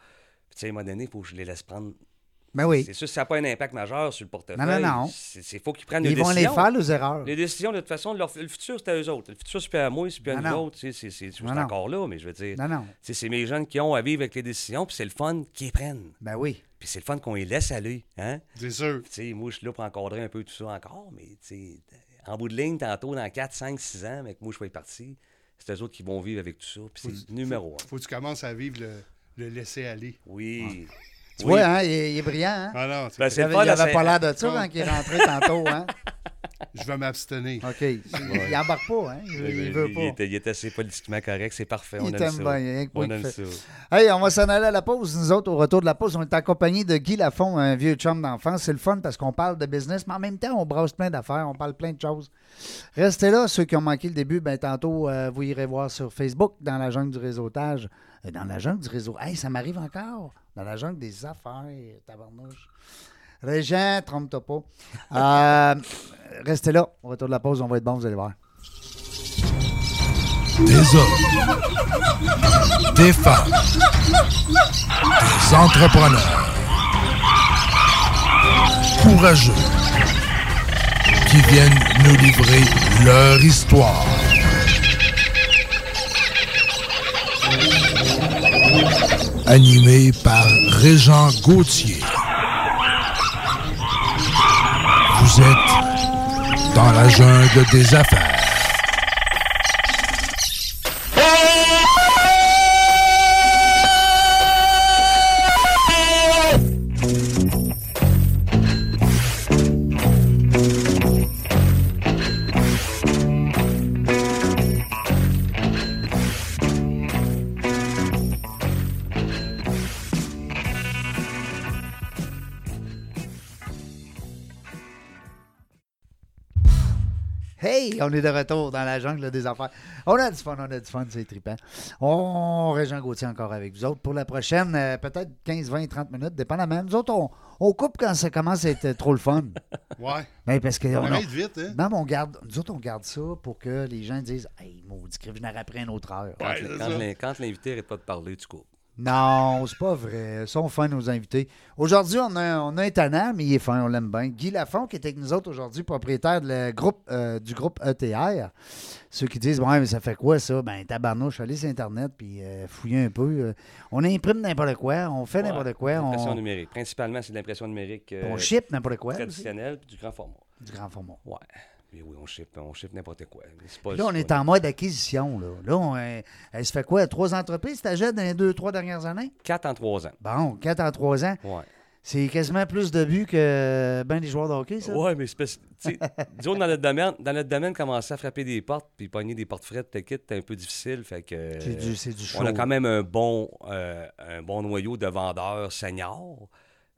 Puis tu sais, à un moment donné, il faut que je les laisse prendre. Ben oui. C'est sûr, ça n'a pas un impact majeur sur le portefeuille. Non, non, non. Il faut qu'ils prennent Ils des vont les décisions. faire, les erreurs. Les décisions, de toute façon, leur- le futur, c'est à eux autres. Le futur, c'est plus à moi, c'est plus à Non, nous non. autres. tu sais, C'est encore là, mais je veux dire, Non, non. c'est mes jeunes qui ont à vivre avec les décisions, puis c'est le fun qu'ils prennent. Ben oui. Puis c'est le fun qu'on les laisse aller. Hein? C'est sûr. Tu sais, moi, je suis là pour encadrer un peu tout ça encore, mais tu sais, en bout de ligne, tantôt, dans 4, 5, 6 ans, avec moi, je vais parti, c'est eux autres qui vont vivre avec tout ça, puis c'est numéro un. Faut que tu commences à vivre le, le laisser aller. Oui. Tu Oui. vois, hein, il, est, il est brillant, hein? Ah non, c'est- Ben, Il c'est le avait, fun, il avait c'est- pas l'air de ça quand il est rentré tantôt, hein? je vais m'abstenir. OK. Il, il embarque pas, hein? Il, il veut pas. Il est assez politiquement correct, c'est parfait. On Il aime t'aime ça. bien, On aime fait. ça. Hey, on va s'en aller à la pause. Nous autres, au retour de la pause, on est accompagnés de Guy Lafont, un vieux chum d'enfance. C'est le fun parce qu'on parle de business, mais en même temps, on brasse plein d'affaires, on parle plein de choses. Restez là, ceux qui ont manqué le début, ben tantôt, euh, vous irez voir sur Facebook, dans la jungle du réseautage. Euh, dans la jungle du réseau. Hey, ça m'arrive encore. Dans la jungle des affaires, tabarnouche. Régent, trompe-toi pas. Euh, restez là. Au retour de la pause, on va être bon, vous allez voir. des hommes, des femmes, des entrepreneurs courageux qui viennent nous livrer leur histoire. Animé par Régent Gauthier. Vous êtes dans la jungle des affaires. On est de retour dans la jungle des affaires. On a du fun, on a du fun, c'est trippant. On, Régent Gauthier encore avec vous autres. Pour la prochaine, euh, peut-être 15, 20, 30 minutes, dépendamment. Nous autres, on, on coupe quand ça commence à être trop le fun. Ouais. Mais parce que On on, vite, hein? non, mais on garde, nous autres, on garde ça pour que les gens disent Hey, maudit, je après une autre heure. Quand, Ouais, quand quand l'invité n'arrête pas de parler, tu coupes. Non, c'est pas vrai. Ils sont fins, nos invités. Aujourd'hui, on a, on a un tannant, mais il est fin, on l'aime bien. Guy Lafont, qui est avec nous autres aujourd'hui, propriétaire de le groupe, euh, du groupe ETR. Ceux qui disent, ouais, mais ça fait quoi ça? Ben, tabarnouche, allez sur Internet puis euh, fouillez un peu. euh. on imprime n'importe quoi, on fait n'importe quoi, L'impression on, numérique. Principalement, c'est de l'impression numérique euh, on ship n'importe quoi. traditionnelle puis du grand format. Du grand format. Ouais. Mais oui, on ship, on ship n'importe quoi. Pas- Là, on est en mode acquisition. Là, là on, euh, elle se fait quoi? Trois entreprises, t'achètes dans les deux, trois dernières années? Quatre en trois ans. Bon, quatre en trois ans. Ouais. C'est quasiment plus de buts que ben des joueurs de hockey, ça? Ouais, mais c'est disons, dans notre domaine, dans notre domaine, commencer à frapper des portes puis pogner des portes frettes, te quitte, c'est un peu difficile. Fait que. C'est du, du. On a quand même un bon, euh, un bon noyau de vendeurs seniors.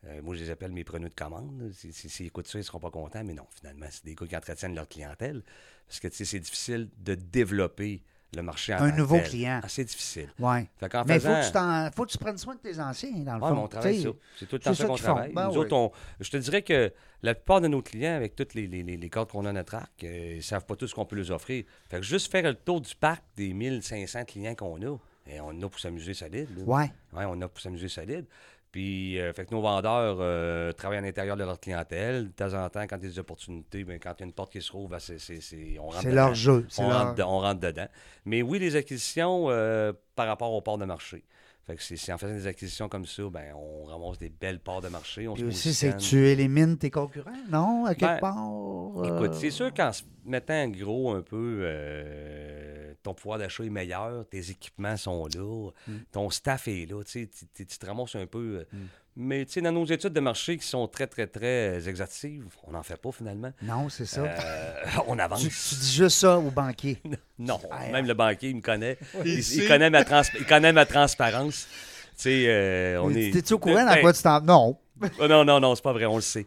Euh, moi, je les appelle mes preneurs de commande. S'ils écoutent ça, ils ne seront pas contents. Mais non, finalement, c'est des gars qui entretiennent leur clientèle. Parce que tu sais, c'est difficile de développer le marché en Un nouveau tel. client. Ah, c'est difficile. Qu'en Mais il faut, faisant... que tu t'en- faut que tu prennes soin de tes anciens, dans le Ouais, fond. on travaille ça. C'est tout le temps ça qu'on travaille. Ben Nous oui. autres, on- je te dirais que la plupart de nos clients, avec tous les, les, les, qu'on a à notre arc, euh, ils ne savent pas tout ce qu'on peut leur offrir. Fait que juste faire le tour du parc des 1500 clients qu'on a, et on en a pour s'amuser solide. là. Ouais. On a pour s'amuser solide. Puis, euh, fait que nos vendeurs euh, travaillent à l'intérieur de leur clientèle. De temps en temps, quand il y a des opportunités, ben, quand il y a une porte qui se rouvre, ben, c'est, c'est- c'est- on rentre C'est dedans. leur jeu. C'est On, leur... rentre, on rentre dedans. Mais oui, les acquisitions euh, par rapport aux parts de marché. Fait que c'est, en faisant des acquisitions comme ça, ben, on ramasse des belles parts de marché. On Puis se aussi, c'est que tu élimines tes concurrents, non? À quelque Ben, part. Écoute, euh, c'est sûr qu'en se mettant gros un peu, euh, ton pouvoir d'achat est meilleur, tes équipements sont là, Mm. ton staff est là, tu sais, tu- tu tu te ramasses un peu. euh, Mais tu sais, dans nos études de marché qui sont très, très, très exhaustives, on n'en fait pas finalement. Non, c'est ça. Euh, on avance. tu, tu dis juste ça au banquier. Non, Ah, même le banquier, il me connaît. Il Il, il sait. connaît, ma trans- il connaît ma transparence. Tu sais, euh, on est. T'es-tu au courant dans Ben, quoi tu t'en. Non. Oh, non, non, non, c'est pas vrai, on le sait.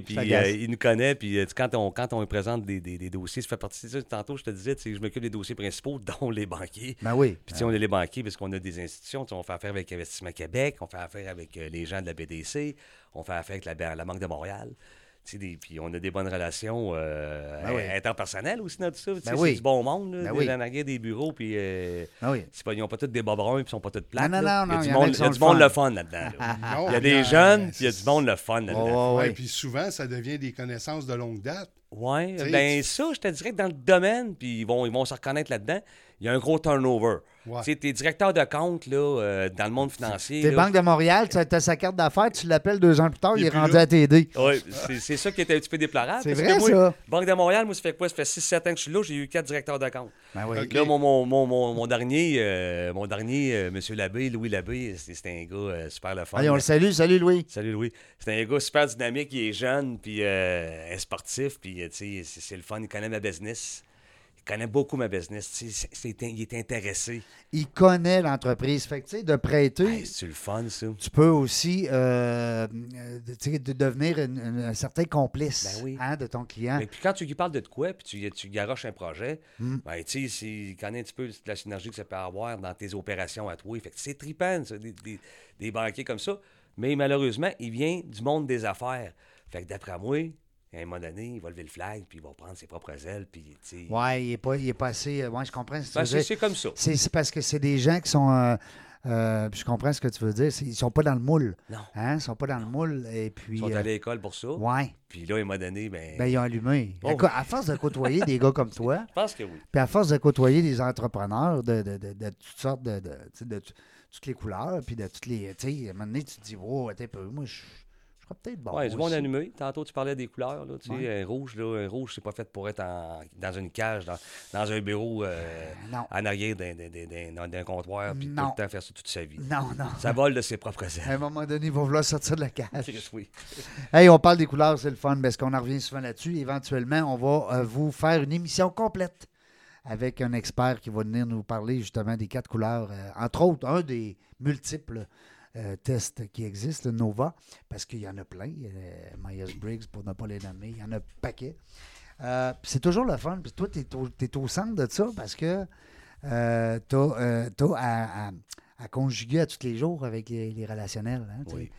Puis euh, il nous connaît, puis euh, quand on, quand on présente des, des- des dossiers, ça fait partie de ça. Tantôt, je te disais, je m'occupe des dossiers principaux, dont les banquiers. Ben oui. Puis, tu sais, on est les banquiers parce qu'on a des institutions. On fait affaire avec Investissement Québec, on fait affaire avec euh, les gens de la BDC, on fait affaire avec la, la Banque de Montréal. Des- puis on a des bonnes relations euh, Ben oui. interpersonnelles aussi dans tout ça. Ben oui. C'est du bon monde, là, Ben des- oui. des bureaux, puis euh, Ah oui. c'est pas, ils n'ont pas tous des bas bruns, puis ils sont pas tous plates. Non, non, non, non, il y a du monde, y a sont du le monde fun. le fun là-dedans. là. Non, Il y a des jeunes, puis il y a du monde le fun là-dedans. Ouais, puis souvent, ça devient des connaissances de longue date. T'sais, ben tu- ça, je te dirais que dans le domaine, puis ils vont, ils vont se reconnaître là-dedans, il y a un gros turnover. Ouais. Tu sais, t'es directeur de compte là, euh, dans le monde financier. T'es là. Banque de Montréal, tu as sa carte d'affaires, tu l'appelles deux ans plus tard, Il il est rendu là. à t'aider. Ouais, c'est c'est ça qui était un petit peu déplorable. C'est vrai, que moi, ça. Banque de Montréal, moi, ça fait quoi? Ça fait 6-7 ans que je suis là, j'ai eu quatre directeurs de compte. Ben oui. Là, mon, mon, mon, mon, mon dernier, euh, mon dernier euh, M. Labbé, Louis Labbé, c'est c'est un gars euh, super le fun. Allez, on le salue. Salut, Louis. Salut Louis. C'est un gars super dynamique, il est jeune, puis euh, un sportif, puis euh, tu sais, c'est c'est le fun, il connaît ma business. Il connaît beaucoup ma business, il est intéressé. Il connaît l'entreprise. Fait que, tu sais, de prêter, Hey, c'est le fun, ça. tu peux aussi euh, euh, de devenir une- une- un certain complice Ben oui. hein, de ton client. Mais puis quand tu lui parles de quoi, puis tu, tu garoches un projet, Hmm. ben, tu sais, il connaît un petit peu la synergie que ça peut avoir dans tes opérations à toi. Fait que c'est trippant, ça, des, des- des banquiers comme ça. Mais malheureusement, il vient du monde des affaires. Fait que d'après moi, à un moment donné, il va lever le flag, puis il va prendre ses propres ailes, puis tu sais... Ouais, il n'est pas, il est pas assez. euh, Ouais, je comprends ce que tu Ben, veux c'est dire. c'est comme ça. C'est parce que c'est des gens qui sont. euh, euh, je comprends ce que tu veux dire. Ils sont pas dans le moule. Non. Hein? Ils sont pas dans le moule. Et puis. Ils sont euh, allés à l'école pour ça. ouais. Puis là, à un moment donné, ben, Ben, ils ont allumé. Oh. À force de côtoyer des gars comme toi, je pense que oui. puis à force de côtoyer des entrepreneurs de, de, de, de toutes sortes de, toutes les couleurs, puis de toutes les. Tu sais, à un moment donné, tu te dis, wow, attends un peu, moi, je, je serais peut-être bon. Ouais, du monde allumé. Tantôt, tu parlais des couleurs. Là, tu sais, un rouge, là, un rouge, c'est pas fait pour être en- dans une cage, dans, dans un bureau euh, Non. en arrière d'un, comptoir, puis tout le temps faire ça toute sa vie. Non, non. Ça vole de ses propres À ailes. un moment donné, ils vont vouloir sortir de la cage. Oui. Hey, on parle des couleurs, c'est le fun, parce qu'on en revient souvent là-dessus? Éventuellement, on va euh, vous faire une émission complète avec un expert qui va venir nous parler justement des quatre couleurs. euh, entre autres, un des multiples euh, tests qui existent, le Nova, parce qu'il y en a plein. Euh, Myers-Briggs, pour ne pas les nommer, il y en a un paquet. Euh, c'est toujours le fun. Puis toi, tu es, au au centre de ça parce que tu as, à, à- à conjuguer à tous les jours avec les, les relationnels. hein, tu. Oui.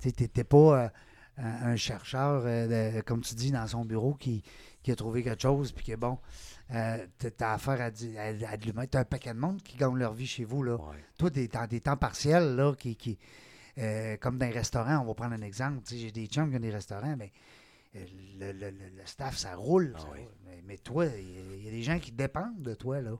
T'étais pas euh, un, chercheur, euh, de- comme tu dis, dans son bureau qui, qui a trouvé quelque chose, puis que bon, euh, t'as t'as affaire à, di- à, à de l'humain. T'as un paquet de monde qui gagne leur vie chez vous, là. Ouais. Toi, des temps, des temps partiels, là, qui, qui euh, comme dans les restaurants, on va prendre un exemple. Tu J'ai des chums qui ont des restaurants, mais euh, le, le- le- le staff, ça roule. Ah ça oui. roule. Mais, mais toi, il y a- il y, a des gens qui dépendent de toi, là.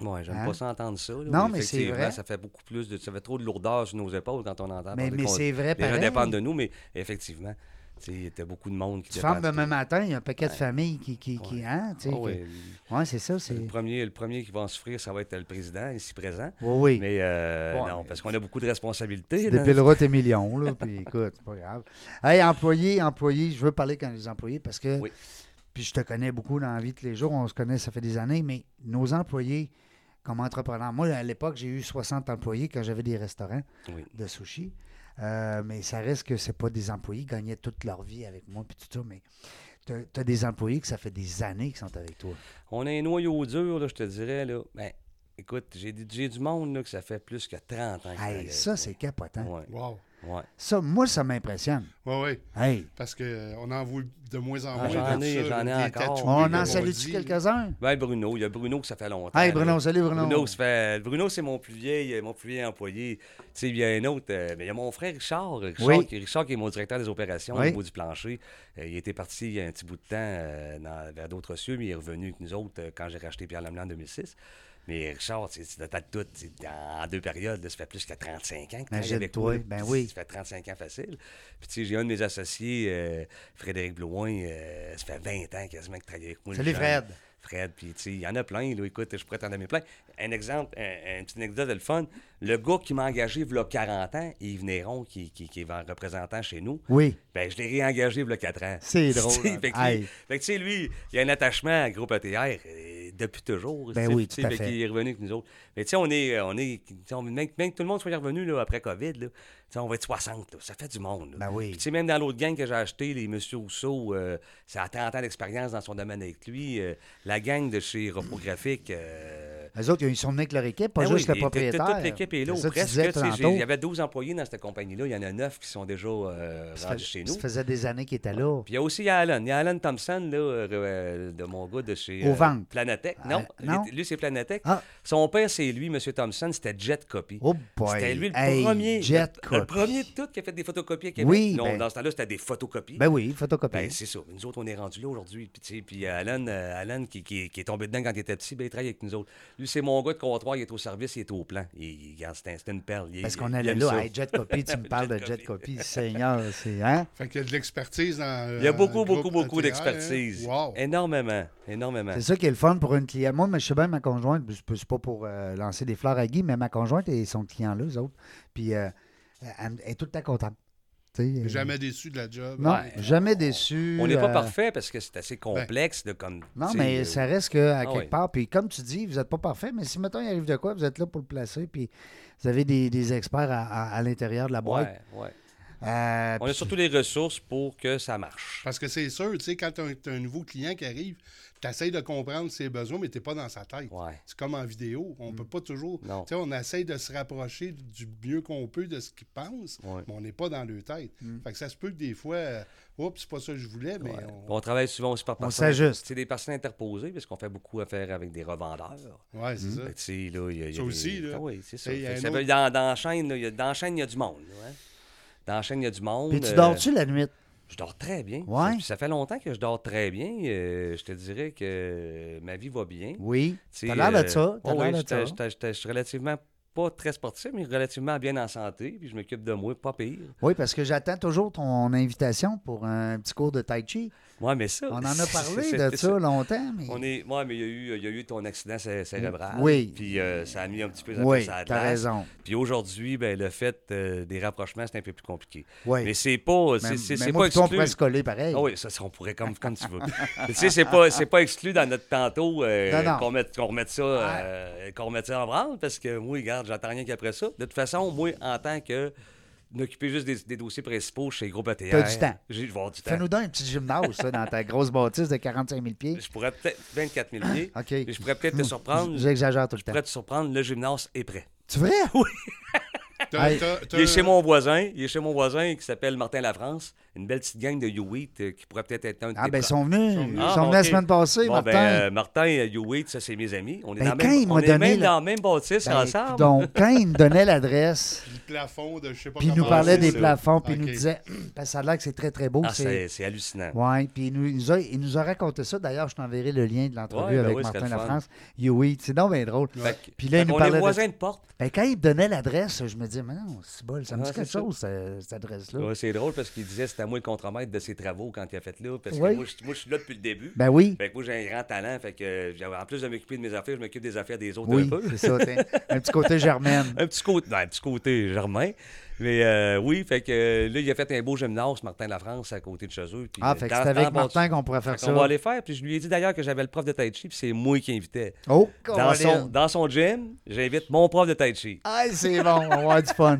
Ouais, j'aime Hein? pas s'entendre ça. là. Non, mais c'est vrai. Ça fait beaucoup plus de. Ça fait trop de lourdeur sur nos épaules quand on entend Mais, mais c'est vrai, Les gens pareil. dépendent de nous, mais effectivement, tu sais, t'as beaucoup de monde qui Tu fermes demain matin, il y a un paquet de familles qui, qui, hein, que- ouais, c'est ça, c'est... le, premier, le premier qui va en souffrir, ça va être le président, ici présent. Oui, oui. Mais euh, non, parce qu'on a beaucoup de responsabilités. Dépileras tes millions, là, puis écoute, c'est pas grave. Hey, employé, employé, je veux parler quand les employés, parce que, Oui. puis je te connais beaucoup dans la vie de tous les jours, on se connaît, ça fait des années, mais nos employés, comme entrepreneurs, moi, à l'époque, j'ai eu 60 employés quand j'avais des restaurants Oui. de sushi, Euh, mais ça reste que c'est pas des employés qui gagnaient toute leur vie avec moi, puis tout ça, mais tu as, des employés que ça fait des années qui sont avec toi. On a un noyau dur, là, je te dirais. Là. Ben, écoute, j'ai j'ai du monde là, que ça fait plus que 30 ans. qu'ils Hey, ça, c'est capotant. moi. Ouais, Wow. Ouais. Ça, moi, ça m'impressionne. Oui, oui. Hey, Parce qu'on en voit de moins en Ah, moins. j'en ai- j'en ai encore. on en salue-tu quelques-uns? Ben, Bruno, il y a Bruno que ça fait longtemps. Hey, là. Bruno, salut Bruno. Bruno, ça fait... Bruno, c'est mon plus vieil, mon plus vieil employé. Tu sais, il y a un autre, euh, mais il y a mon frère Richard. Richard, Oui. qui, Richard qui est mon directeur des opérations Oui. au niveau du plancher. Euh, il était parti il y a un petit bout de temps euh, dans- vers d'autres cieux, mais il est revenu avec nous autres euh, quand j'ai racheté Pierre Lamelin en 2006. Mais Richard, tête toute, c'est en deux périodes, là, ça fait plus que 35 ans qu'il travaille avec Imagine-toi, nous, là. ben oui. Ça fait 35 ans facile. Puis tu sais, j'ai un de mes associés, euh, Frédéric Blouin, euh, ça fait 20 ans quasiment qu'il travaille avec moi. Salut. Fred. Fred, puis tu sais, il y en a plein, là. Écoute, je pourrais t'en donner plein. Un exemple, un, une petite anecdote de le fun. Le gars qui m'a engagé il y a 40 ans, Yves Néron, qui, qui, qui est représentant chez nous, Oui. ben, je l'ai réengagé il y a 4 ans. C'est drôle, hein. fait que, lui- fait que, tu sais, lui, il a un attachement à Groupe ATR euh, depuis toujours. Ben oui, tout à fait fait. qu'il est revenu avec nous autres. Mais tu sais, on est, on est, on- même, même que tout le monde soit revenu là, après COVID, là, on va être 60, là. ça fait du monde. Ben oui. Puis, tu sais, même dans l'autre gang que j'ai acheté, les Monsieur Rousseau, euh, ça a 30 ans d'expérience dans son domaine avec lui. euh, la gang de chez Repographique, euh, Les autres, ils sont venus avec leur équipe, pas Ben juste oui, le propriétaire. Toute l'équipe est là, ça presque. Il y avait 12 employés dans cette compagnie-là. Il y en a 9 qui sont déjà euh, rendus fait- chez nous. Ça faisait des années qu'il était là. Puis il y a aussi Alan. Il y a Alan Thompson, là, euh, euh, de mon gars de chez Au Non, non? lui, c'est Planetech. Ah. Son père, c'est lui, M. Thompson, c'était Jet Copy. Oh boy. C'était lui le Hey, premier. Jet le, le premier de tout qui a fait des photocopies à Québec. Oui, Non, ben- Dans ce temps-là, c'était des photocopies. Ben oui, photocopie. Ben, c'est ça. Nous autres, on est rendus là aujourd'hui. Puis, puis Alan, Alan qui, qui- qui est tombé dedans quand il était petit, ben, il travaille avec nous autres. Lui, c'est mon gars de comptoir, il est au service, il est au plan. Il, c'était une perle. Il- Parce il- qu'on allait là. Hey, Jet Copy, tu me parles de Jet Copy. Seigneur, c'est. Hein? Fait qu'il y a de l'expertise dans. Il y a euh, beaucoup, beaucoup, beaucoup ATR, d'expertise. hein? Wow. Énormément. Énormément. C'est ça qui est le fun pour une cliente. Moi, mais je sais bien, ma conjointe, c'est pas- c'est pas pour euh, lancer des fleurs à Guy, mais ma conjointe et son client-là, eux autres. Puis, euh, elle est tout le temps contente. Euh, Jamais déçu de la job? Non, Ouais. jamais déçu. On n'est pas euh, parfait parce que c'est assez complexe de comme. Non, mais euh, ça reste qu'à ah quelque ouais. part, puis comme tu dis, vous n'êtes pas parfait, mais si mettons il arrive de quoi, vous êtes là pour le placer, puis vous avez des, des experts à, à- à l'intérieur de la boîte. Ouais, ouais. Euh, On a surtout les ressources pour que ça marche. Parce que c'est sûr, tu sais, quand tu as, un nouveau client qui arrive, tu essaies de comprendre ses besoins, mais tu n'es pas dans sa tête. Ouais. C'est comme en vidéo. On peut pas toujours. Non. Tu sais, on essaie de se rapprocher du mieux qu'on peut de ce qu'ils pensent, Ouais. mais on n'est pas dans leur tête. Fait que ça se peut que des fois, euh, oups, c'est pas ça que je voulais, mais Ouais. on. On travaille souvent aussi par On personne- s'ajuste. C'est des personnes interposées parce qu'on fait beaucoup affaire avec des revendeurs. Ouais, c'est ça. Fait que, tu sais, là, il y a- y a Ça des- aussi, là. Ah oui, c'est ça. Y a Fait autre- dans la chaîne, il y a du monde. là, hein. Dans la chaîne, il y a du monde. Puis tu euh, dors-tu la nuit? Je dors très bien. Ouais. Ça, ça fait longtemps que je dors très bien. euh, je te dirais que ma vie va bien. Oui. T'as l'air de euh, ça. T'as oh oui, Je suis relativement pas très sportif, mais relativement bien en santé. Puis je m'occupe de moi, pas pire. Oui, parce que j'attends toujours ton invitation pour un petit cours de Tai Chi. Ouais, mais ça. On en a parlé de ça longtemps, mais. On est, ouais, mais il y, a eu, il y a eu ton accident cé- cérébral. Oui. Puis euh, ça a mis un petit peu ça Oui, la t'as glace. raison. Puis aujourd'hui, ben, le fait euh, des rapprochements, c'est un peu plus compliqué. Oui. Mais c'est pas, c'est, pas toi, on exclu. pourrait se coller pareil. Ah oui, ça, ça, on pourrait comme, comme tu veux. Mais tu sais, c'est pas, pas exclu dans notre tantôt euh, qu'on, mette, qu'on remette ça, euh, qu'on remette ça en branle parce que moi, regarde, j'attends rien qu'après ça. De toute façon, moi, en tant que m'occuper juste des, des dossiers principaux chez Groupe ATR. T'as du temps. J'ai, je du temps. Fais-nous donc un petit gymnase, dans ta grosse bâtisse de 45 000 pieds. Je pourrais peut-être 24 000 pieds. OK. Et je pourrais peut-être te surprendre. J'exagère tout le Je temps. pourrais te surprendre, le gymnase est prêt. Tu vrai? T'as- Il est chez mon voisin, il est chez mon voisin qui s'appelle Martin Lafrance, une belle petite gang de U8 euh, qui pourrait peut-être être un de Ah, ben, ils sont venus. Ils Ah, sont venus la ok. semaine passée, Bon, Martin. Ben, euh, Martin et U8, ça c'est mes amis. On est, Ben, dans, quand même, on est même la- dans la même bâtisse Ben, ensemble. Donc, quand il me donnait l'adresse, le plafond de je sais pas puis il nous comment parlait c'est, des ça. plafonds, puis il nous disait, parce que ça a l'air que c'est très, très beau. Ah, c'est... hallucinant. Oui, puis il nous, il, nous a, il nous a raconté ça. D'ailleurs, je t'enverrai le lien de l'entrevue Ouais, avec oui, Martin. Lafrance. Oui, c'est donc bien drôle. Puis là, il nous parlait voisins de porte. Ben, quand il me donnait l'adresse, je me mais non, c'est bol, ça me dit quelque chose, ce- cette adresse-là. C'est drôle parce qu'il disait que c'était à moi le contremaître de ses travaux quand il a fait là. Parce que moi, je, suis là depuis le début. Ben oui. Fait que moi, j'ai un grand talent. Fait que, en plus de m'occuper de mes affaires, je m'occupe des affaires des autres Oui, un peu. c'est ça. Un petit côté germaine. Un petit côté, non, un petit côté germain. Mais euh, oui, fait que là, il a fait un beau gymnase, Martin Lafrance, à côté de chez eux. puis, Ah, euh, fait que c'est avec Martin qu'on pourrait faire ça. qu'on va aller faire. Puis je lui ai dit d'ailleurs que j'avais le prof de Tai Chi, puis c'est moi qui invitais. Oh, Dans son, dans son gym, j'invite mon prof de Tai Chi. Ah, c'est bon, on va avoir du fun.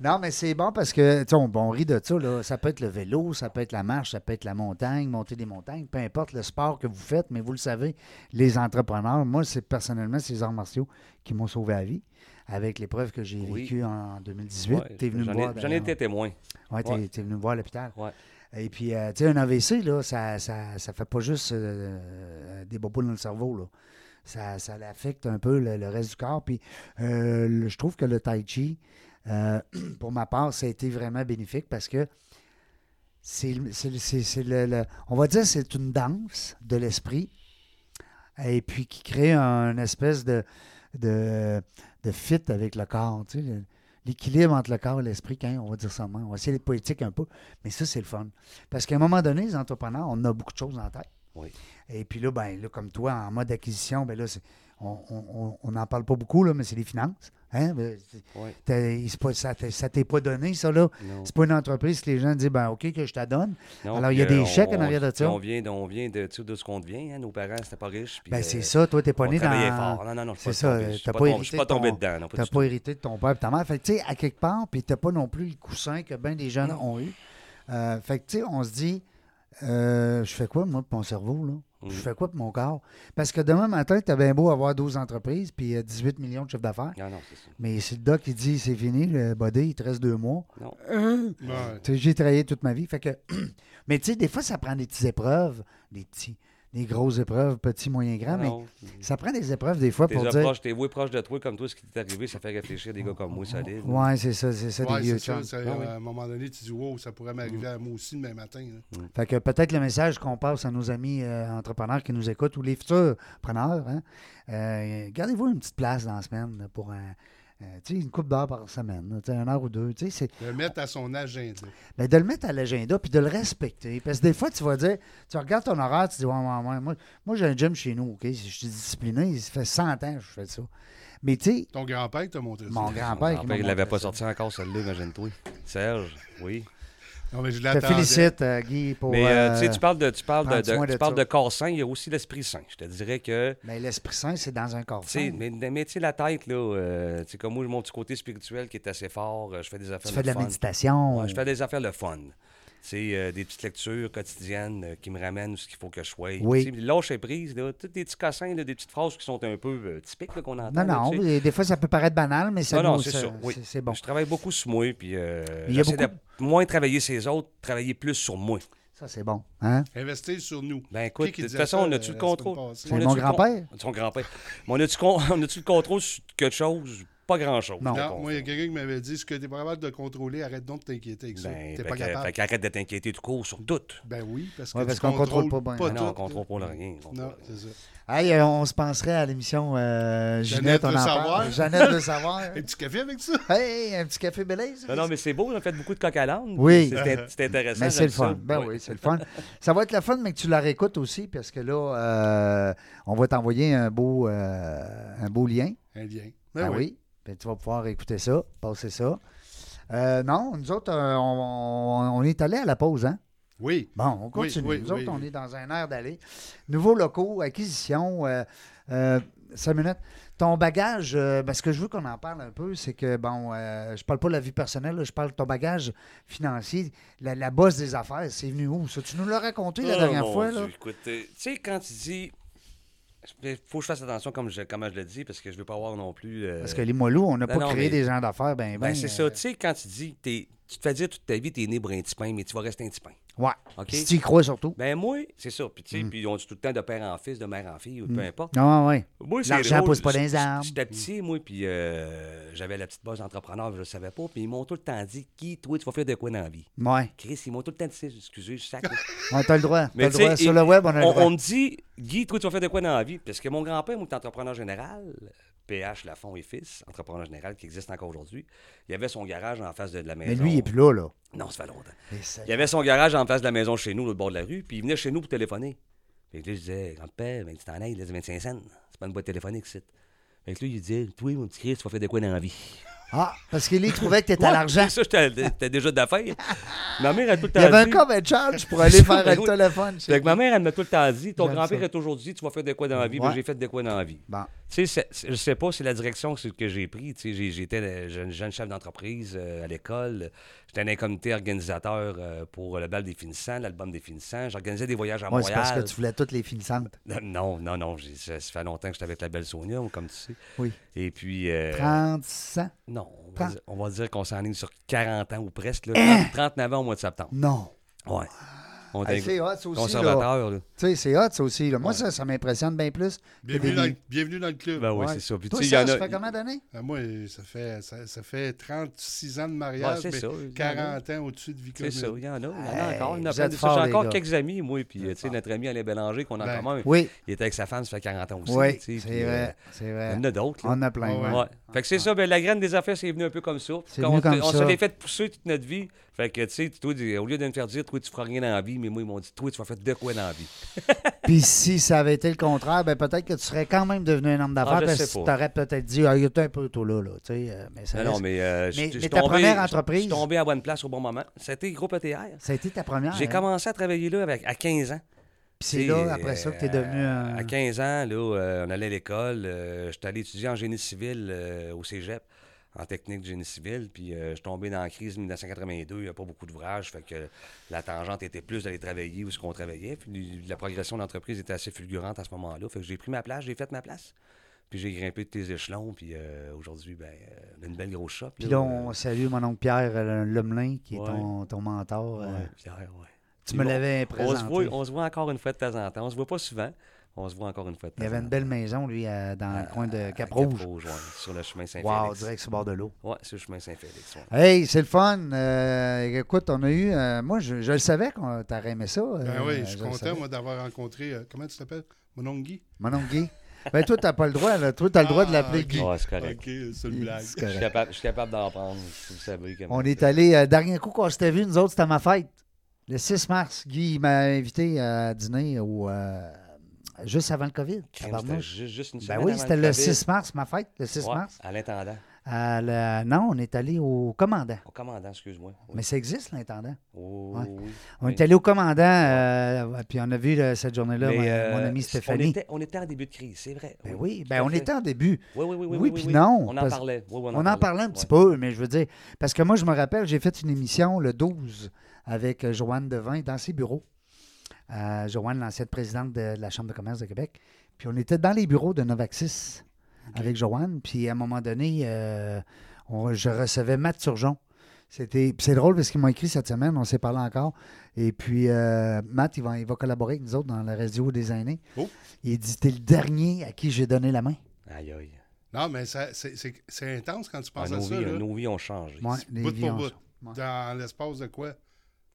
Non, mais c'est bon parce que, tu on, on rit de ça, là. Ça peut être le vélo, ça peut être la marche, ça peut être la montagne, monter des montagnes, peu importe le sport que vous faites, mais vous le savez, les entrepreneurs, moi, c'est personnellement, c'est les arts martiaux qui m'ont sauvé la vie avec l'épreuve que j'ai Oui. vécue en 2018. Ouais, T'es venu me j'en ai- voir. J'en été témoin. Ouais, t'es, Ouais. t'es venu me voir à l'hôpital. Ouais. Et puis, euh, tu sais, un AVC, là, ça, ça, ça fait pas juste euh, euh, des bobos dans le cerveau, là. Ça, ça affecte un peu le, le reste du corps. Puis, euh, le- je trouve que le tai chi, pour ma part, ça a été vraiment bénéfique parce que c'est, le- c'est le- c'est- c'est le, le- on va dire, c'est une danse de l'esprit et puis qui crée un espèce de, de, de fit avec le corps, tu sais, l'équilibre entre le corps et l'esprit, quand on va dire ça. On va essayer d'être poétique un peu, mais ça, c'est le fun. Parce qu'à un moment donné, les entrepreneurs, on a beaucoup de choses en tête. Oui. Et puis là, ben, là, comme toi, en mode acquisition, ben là, c'est- on on- on n'en parle pas beaucoup, là, mais c'est les finances. Hein? C'est pas- ça ça t'est pas donné, ça, là. C'est pas une entreprise que les gens disent, ben, OK, que je te donne. Non, Alors, il y a puis, des euh, chèques en on- arrière de ça. On vient, de- on vient de, tu de ce qu'on devient. hein. Nos parents, c'était pas riches. Ben, euh, c'est ça, toi, t'es pas on né dans. fort. Non, non, non, C'est pas ça, je t'as suis pas tombé- pas ton- dedans. T'as du pas hérité de ton père et de ta mère. Fait tu sais, à quelque part, puis t'as pas non plus le coussin que bien des jeunes ont eu. Euh, fait que, tu sais, on se dit, euh, je fais quoi, moi, pour mon cerveau, là? Je fais quoi pour mon corps? Parce que demain matin, tu as bien beau avoir 12 entreprises puis euh, 18 millions de chiffre d'affaires. Non, non, c'est ça. Mais si le doc, il dit c'est fini, le body, il te reste deux mois. Non. Ouais. Sais, J'ai travaillé toute ma vie. Fait que... mais tu sais, des fois, ça prend des petites épreuves, des petits, des grosses épreuves, petits, moyens, grands. Mais ça prend des épreuves des fois T'es pour dire. proche, t'es voué proche de toi, comme toi, ce qui t'est arrivé, ça fait réfléchir des gars comme moi, solide. Ouais, c'est ça, c'est ça, Ouais, des vieux c'est ça. Ah oui. À un moment donné, tu dis, wow, ça pourrait m'arriver à moi aussi demain matin. là. Fait que peut-être le message qu'on passe à nos amis euh, entrepreneurs qui nous écoutent ou les futurs preneurs, hein, euh, gardez-vous une petite place dans la semaine pour un, euh, tu sais, une coupe d'heure par semaine, là, tu sais, une heure ou deux. tu sais, C'est, Le mettre à son agenda. ben, de le mettre à l'agenda puis de le respecter. Parce que des fois, tu vas dire, tu regardes ton horaire, tu dis, ouais, ouais, ouais, moi, moi j'ai un gym chez nous, OK? Je suis discipliné, ça fait 100 ans que je fais ça. Mais tu sais, Ton grand-père t'a montré ça. mon grand-père. qui m'a il l'avait montré pas sorti encore, celle-là, imagine-toi. Serge, oui. Non, mais je Je te félicite, euh, Guy, pour. Mais euh, tu sais, euh, tu parles de, tu parles de, de- tu de parles de corps sain, il y a aussi l'esprit sain. Je te dirais que, mais l'Esprit Saint, c'est dans un corps sain. mais, mais tu sais, la tête, là, euh, tu sais, comme moi, mon petit côté spirituel qui est assez fort, euh, je fais des affaires Tu fais de la fun. méditation. Ouais, je fais des affaires le fun. Euh, des petites lectures quotidiennes euh, qui me ramènent ce qu'il faut que je sois. Oui. Lâcher prise, là, tous des petits cassins, là, des petites phrases qui sont un peu euh, typiques là, qu'on entend. Non, non, des fois, ça peut paraître banal, mais ça Non, non, c'est ça- ça. Oui. c'est- c'est bon. Je travaille beaucoup sur moi, puis euh, Il y a j'essaie beaucoup- de moins travailler sur les autres, travailler plus sur moi. Ça, c'est bon. Hein? Investir sur nous. Ben écoute, de toute façon, on a-tu le contrôle? C'est On mon grand-père? Son grand-père. Mais on a-tu con- on a-tu le contrôle sur quelque chose? Pas grand-chose. Non. moi, il y a quelqu'un qui m'avait dit ce que tu es pas capable de contrôler, arrête donc de t'inquiéter avec ça. Ben, T'es pas que- capable. Fait qu'arrête de t'inquiéter tout court sur tout. Ben oui, parce que Ouais, parce qu'on contrôle pas bien. pas Ah non, on tout, contrôle pas rien. on Non, contrôle- c'est ça. Hey, on se penserait à l'émission euh, Jeannette on en savoir. parle. Jeannette veut savoir. Un petit café avec ça? hey, un petit café Belize. Non, non, mais c'est beau, on a fait beaucoup de coq à l'âne. Oui. C'est c'est intéressant. Mais c'est le fun. ça. Ben oui, c'est le fun. Ça va être le fun, mais que tu la réécoutes aussi, parce que là, euh, on va t'envoyer un beau, euh, un beau lien. Un lien. Ah Ben oui. oui. Puis tu vas pouvoir écouter ça, passer ça. Euh, non, nous autres, euh, on, on est allé à la pause, hein? Oui. Bon, on continue. oui, nous oui, autres, on est dans un air d'aller. Nouveaux locaux, acquisition. Euh, euh, cinq minutes. Ton bagage, ben, ce que je veux qu'on en parle un peu, c'est que, bon, je parle pas de la vie personnelle, là, je parle de ton bagage financier. La, la bosse des affaires, c'est venu où? Ça, tu nous l'as raconté la Oh, dernière fois, Dieu, là? Écoute, tu sais, quand tu dis. Il faut que je fasse attention comme je, comment je le dis, parce que je veux pas avoir non plus. euh, Parce que les moelleux, on n'a pas non, créé mais- des gens d'affaires, ben, Ben, ben. c'est euh, ça. Tu sais, quand tu dis, t'es- tu te fais dire toute ta vie, t'es né pour un petit pain, mais tu vas rester un petit pain. Ouais. Si tu y crois surtout. Ben, moi, c'est ça. Puis, Mm. tu sais, puis on dit tout le temps de père en fils, de mère en fille, ou peu importe. Non, ouais. Moi, c'est L'argent pousse pas dans les arbres. J'étais petit, moi, puis euh, j'avais la petite base d'entrepreneur, je le savais pas. Puis ils m'ont tout le temps dit, qui, toi, tu vas faire de quoi dans la vie? Ouais. Chris, ils m'ont tout le temps dit, excusez, je sac. Ouais, t'as le droit. T'as Mais le droit. Sur le web, on a le on, droit. on me dit, Guy, toi, tu vas faire de quoi dans la vie? Parce que mon grand-père, moi, entrepreneur général, PH Lafont et Fils, entrepreneur général qui existe encore aujourd'hui. Il avait son garage en face de, de la maison. Mais lui, il est plus là, là. Non, ça fait longtemps. Il avait son garage en face de la maison chez nous, l'autre bord de la rue, puis il venait chez nous pour téléphoner. Fait que là, je disais, grand-père, ben, tu t'en ailles, là, c'est 25 cents. C'est pas une boîte téléphonique, c'est. Fait que lui, il disait, toi, mon petit Chris, tu vas faire de quoi dans la vie? Ah, parce qu'il il trouvait que t'étais à l'argent. Ça, j'étais j'étais déjà d'affaires. ma mère a tout le temps Il y avait un dit- charge pour aller faire un téléphone. Fait que ma mère, elle m'a tout le temps dit, ton grand-père ça. a toujours dit, tu vas faire de quoi dans la vie? Ben, Ouais. j'ai fait de quoi dans la vie. Bon. Tu sais, c'est- c'est- je sais pas, c'est la direction que que j'ai pris. Tu sais, j'ai- j'étais euh, jeune, jeune chef d'entreprise euh, à l'école. J'étais un comité organisateur euh, pour le bal des finissants, l'album des finissants. J'organisais des voyages à Ouais, c'est Montréal. parce que tu voulais toutes les finissantes. Non, non, non. j'ai- Ça, ça fait longtemps que j'étais avec la belle Sonia, comme tu sais. Oui. Et puis. euh, 30 cents? non, on va, dire, on va dire qu'on s'enligne sur 40 ans ou presque. Là, Hein? 30 39 ans au mois de septembre. Non. Ouais. On Hey, est c'est hot, aussi. là. conservateur, là. Tu sais, c'est hot, ça aussi. là. Moi, Ouais. ça, ça m'impressionne bien plus. Bienvenue des- dans, le- bienvenue dans le club. Ben oui, Ouais. c'est ça. Puis, Toi, ça, en ça a- fait combien d'années? Ah, moi, ça fait, ça, ça fait 36 ans de Ouais, mariage, mais ça. il y en a. 40 ans au-dessus de vie C'est ça, il y en a. Il y en a Hey, encore. J'ai encore quelques amis, moi. Puis, Vous tu sais, notre ami Alain Bélanger, qu'on a Ben, en commun. Oui. Il était avec sa femme, ça fait 40 ans aussi. Oui, c'est vrai. euh, C'est Il vrai. y en a d'autres. On a plein. Ah. Fait que c'est ça, ben, la graine des affaires, c'est venu un peu comme ça. On, comme on ça. se l'est fait pousser toute notre vie. Fait que, tu sais, toi, au lieu de me faire dire, toi, tu feras rien dans la vie, mais moi, ils m'ont dit, toi, tu vas faire de quoi dans la vie? Puis si ça avait été le contraire, ben peut-être que tu serais quand même devenu un homme d'affaires Ah, parce que tu t'aurais peut-être dit, ah, il était un peu tôt là, là. Tu sais, euh, mais ça Non, mais, euh, Mais- ta tombé- première entreprise- Je suis tombé à bonne place au bon moment. C'était Groupe ETR. Ça a été ta première. J'ai hein? commencé à travailler là avec, à 15 ans. Puis c'est là, après ça, que tu es euh, devenu un. À 15 ans, là, euh, on allait à l'école. euh, J'étais allé étudier en génie civil euh, au cégep en technique de génie civil. Puis euh, je suis tombé dans la crise de 1982. Il n'y a pas beaucoup d'ouvrages. Fait que la tangente était plus d'aller travailler où ce qu'on travaillait. Puis la progression de l'entreprise était assez fulgurante à ce moment-là. Fait que j'ai pris ma place, j'ai fait ma place. Puis j'ai grimpé de tes échelons. Puis euh, aujourd'hui, ben, euh, on a une belle grosse shop. Puis là, on salue mon oncle Pierre euh, Lemelin, qui est Ouais. ton, ton mentor. euh, Ouais, Pierre, ouais. tu me bon, l'avais On se, présenté. voit, on se voit encore une fois de temps en temps. On se voit pas souvent. On se voit encore une fois de temps Il y avait une belle maison, lui, à- dans le coin de Cap-Rouge. Cap-Rouge, ouais, sur le chemin Saint-Félix. Wow, direct sur le bord de l'eau. Ouais, sur le chemin Saint-Félix. ouais. Hey, c'est le fun. Euh, écoute, on a eu. euh, moi, je, je le savais qu'on t'aurais aimé ça. Ben euh, oui, je suis content, moi, d'avoir rencontré. euh, comment tu t'appelles? Mon oncle Guy Mon oncle Guy. Ben, toi, t'as pas le droit. Là. Toi, t'as le droit de l'appeler. Guy. Ouais, c'est correct. Ok, c'est une blague. C'est Je suis capable, je suis capable d'en prendre, si vous savez. comment On est allé. euh, dernier coup qu'on s'était vu, nous autres, c'était à ma fête. Le 6 mars. Guy il m'a invité à dîner au, euh, juste avant le COVID. C'était tabarnouche. juste, une Ben semaine oui, avant c'était le COVID. 6 mars, ma fête, le 6 Ouais, mars. À l'intendant. Non, on est allé au commandant. Au commandant, excuse-moi. Oui. Mais ça existe, l'intendant. Oh, Ouais. oui. On Oui. est allé au commandant, euh, puis on a vu là, cette journée-là mon, euh, mon amie On Stéphanie. était, on était en début de crise, c'est vrai. Ben oui, ben on fait. était en début. Oui, oui, oui. Oui, Oui, oui, puis oui. non, On en parlait. Oui, oui, On en parlait un petit peu, mais je veux dire, parce que moi, je me rappelle, j'ai fait une émission le 12 avec euh, Joanne Devin dans ses bureaux. Euh, Joanne, l'ancienne présidente de, de la Chambre de commerce de Québec. Puis on était dans les bureaux de Novaxis avec Joanne. Puis à un moment donné, euh, on- je recevais Matt Turgeon. C'était, puis c'est drôle parce qu'il m'a écrit cette semaine, on s'est parlé encore. Et puis, euh, Matt, il va, il va collaborer avec nous autres dans la radio des aînés. Oh. Il dit T'es le dernier à qui j'ai donné la main. Aïe, aïe. Non, mais ça- c'est c'est- c'est intense quand tu Ah, penses à nos, ça. vies, là. nos vies ont changé. Ouais, les bout vies pour ont- bout. Ouais. Dans l'espace de quoi?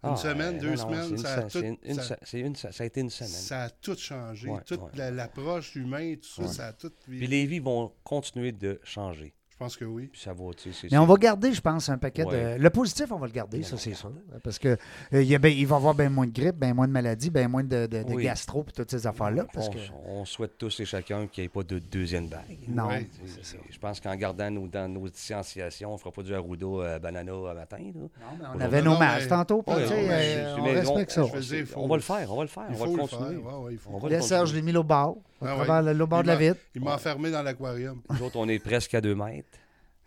Une Ah, semaine, euh, deux non, semaines, ça a tout- ça- a été une semaine. Ça a tout changé. Ouais, Toute ouais. la- l'approche humaine, tout ça, ça a tout. Puis les vies vont continuer de changer. Je pense que oui. Puis ça va, tu sais. c'est- Mais on va garder, je pense, un paquet Ouais. de. Le positif, on va le garder, On ça, c'est sûr. Parce que euh, il y a ben- il va y avoir bien moins de grippe, bien moins de maladies, bien moins de, de, de Oui. gastro et toutes ces affaires-là. On, que... on souhaite tous et chacun qu'il n'y ait pas de deuxième vague. Non, Ouais. c'est ça. Je pense qu'en gardant nos, dans nos distanciations, on ne fera pas du Arruda euh, banana à matin. là. Non, mais on avait non, nos masques mais- tantôt, Ouais, euh, on respecte on- ça. faut- on va le faire, on va le faire, Il on va le continuer. Là, Serge, je l'ai mis au bord, au Ah travers le, bord de la vitre. Il m'a enfermé dans l'aquarium. Nous autres, on est presque à deux mètres.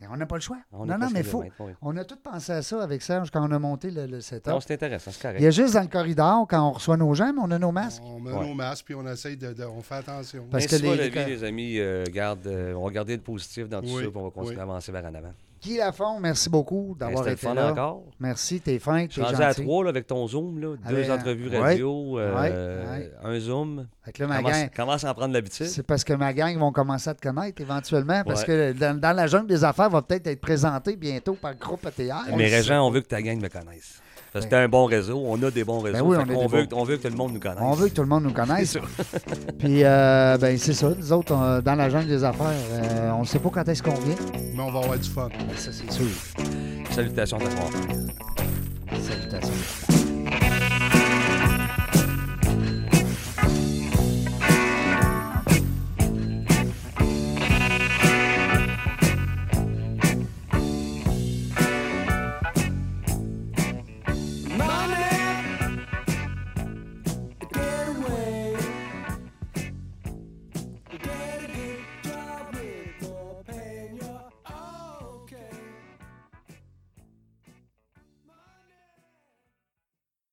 Et On n'a pas le choix. On est non, non, mais faut. oui. On a tout pensé à ça avec Serge quand on a monté le, le setup. Non, c'est intéressant, c'est correct. Il y a juste dans le corridor, quand on reçoit nos gens, mais on a nos masques. On met Ouais. nos masques puis on essaye de, de- on fait attention. Parce Ainsi que les- la vie, les amis, euh, garde, euh, on va garder le positif dans tout Oui, ça, puis on va continuer oui. à avancer vers en avant. Guy Lafont, merci beaucoup d'avoir été fun là. encore. Merci, t'es fin, t'es rendu à gentil. trois là, avec ton Zoom, là, deux entrevues ouais, radio, euh, ouais, ouais. un Zoom. Fait que là, ma Commence, gang, commence à en prendre l'habitude. c'est parce que ma gang vont commencer à te connaître éventuellement, parce que dans, dans la jungle des affaires va peut-être être présenté bientôt par le groupe ATR. Mais Régent, on veut que ta gang me connaisse. Parce que Ben- t'as un bon réseau, on a des bons réseaux. oui, fait on veut, bons- on veut que tout le monde nous connaisse. On veut que tout le monde nous connaisse. C'est Puis, euh, ben, c'est ça. Nous autres, on- dans la jungle des affaires, euh, on ne sait pas quand est-ce qu'on vient. Mais on va avoir du fun. Ça, c'est sûr. Salutations à toi. Salutations.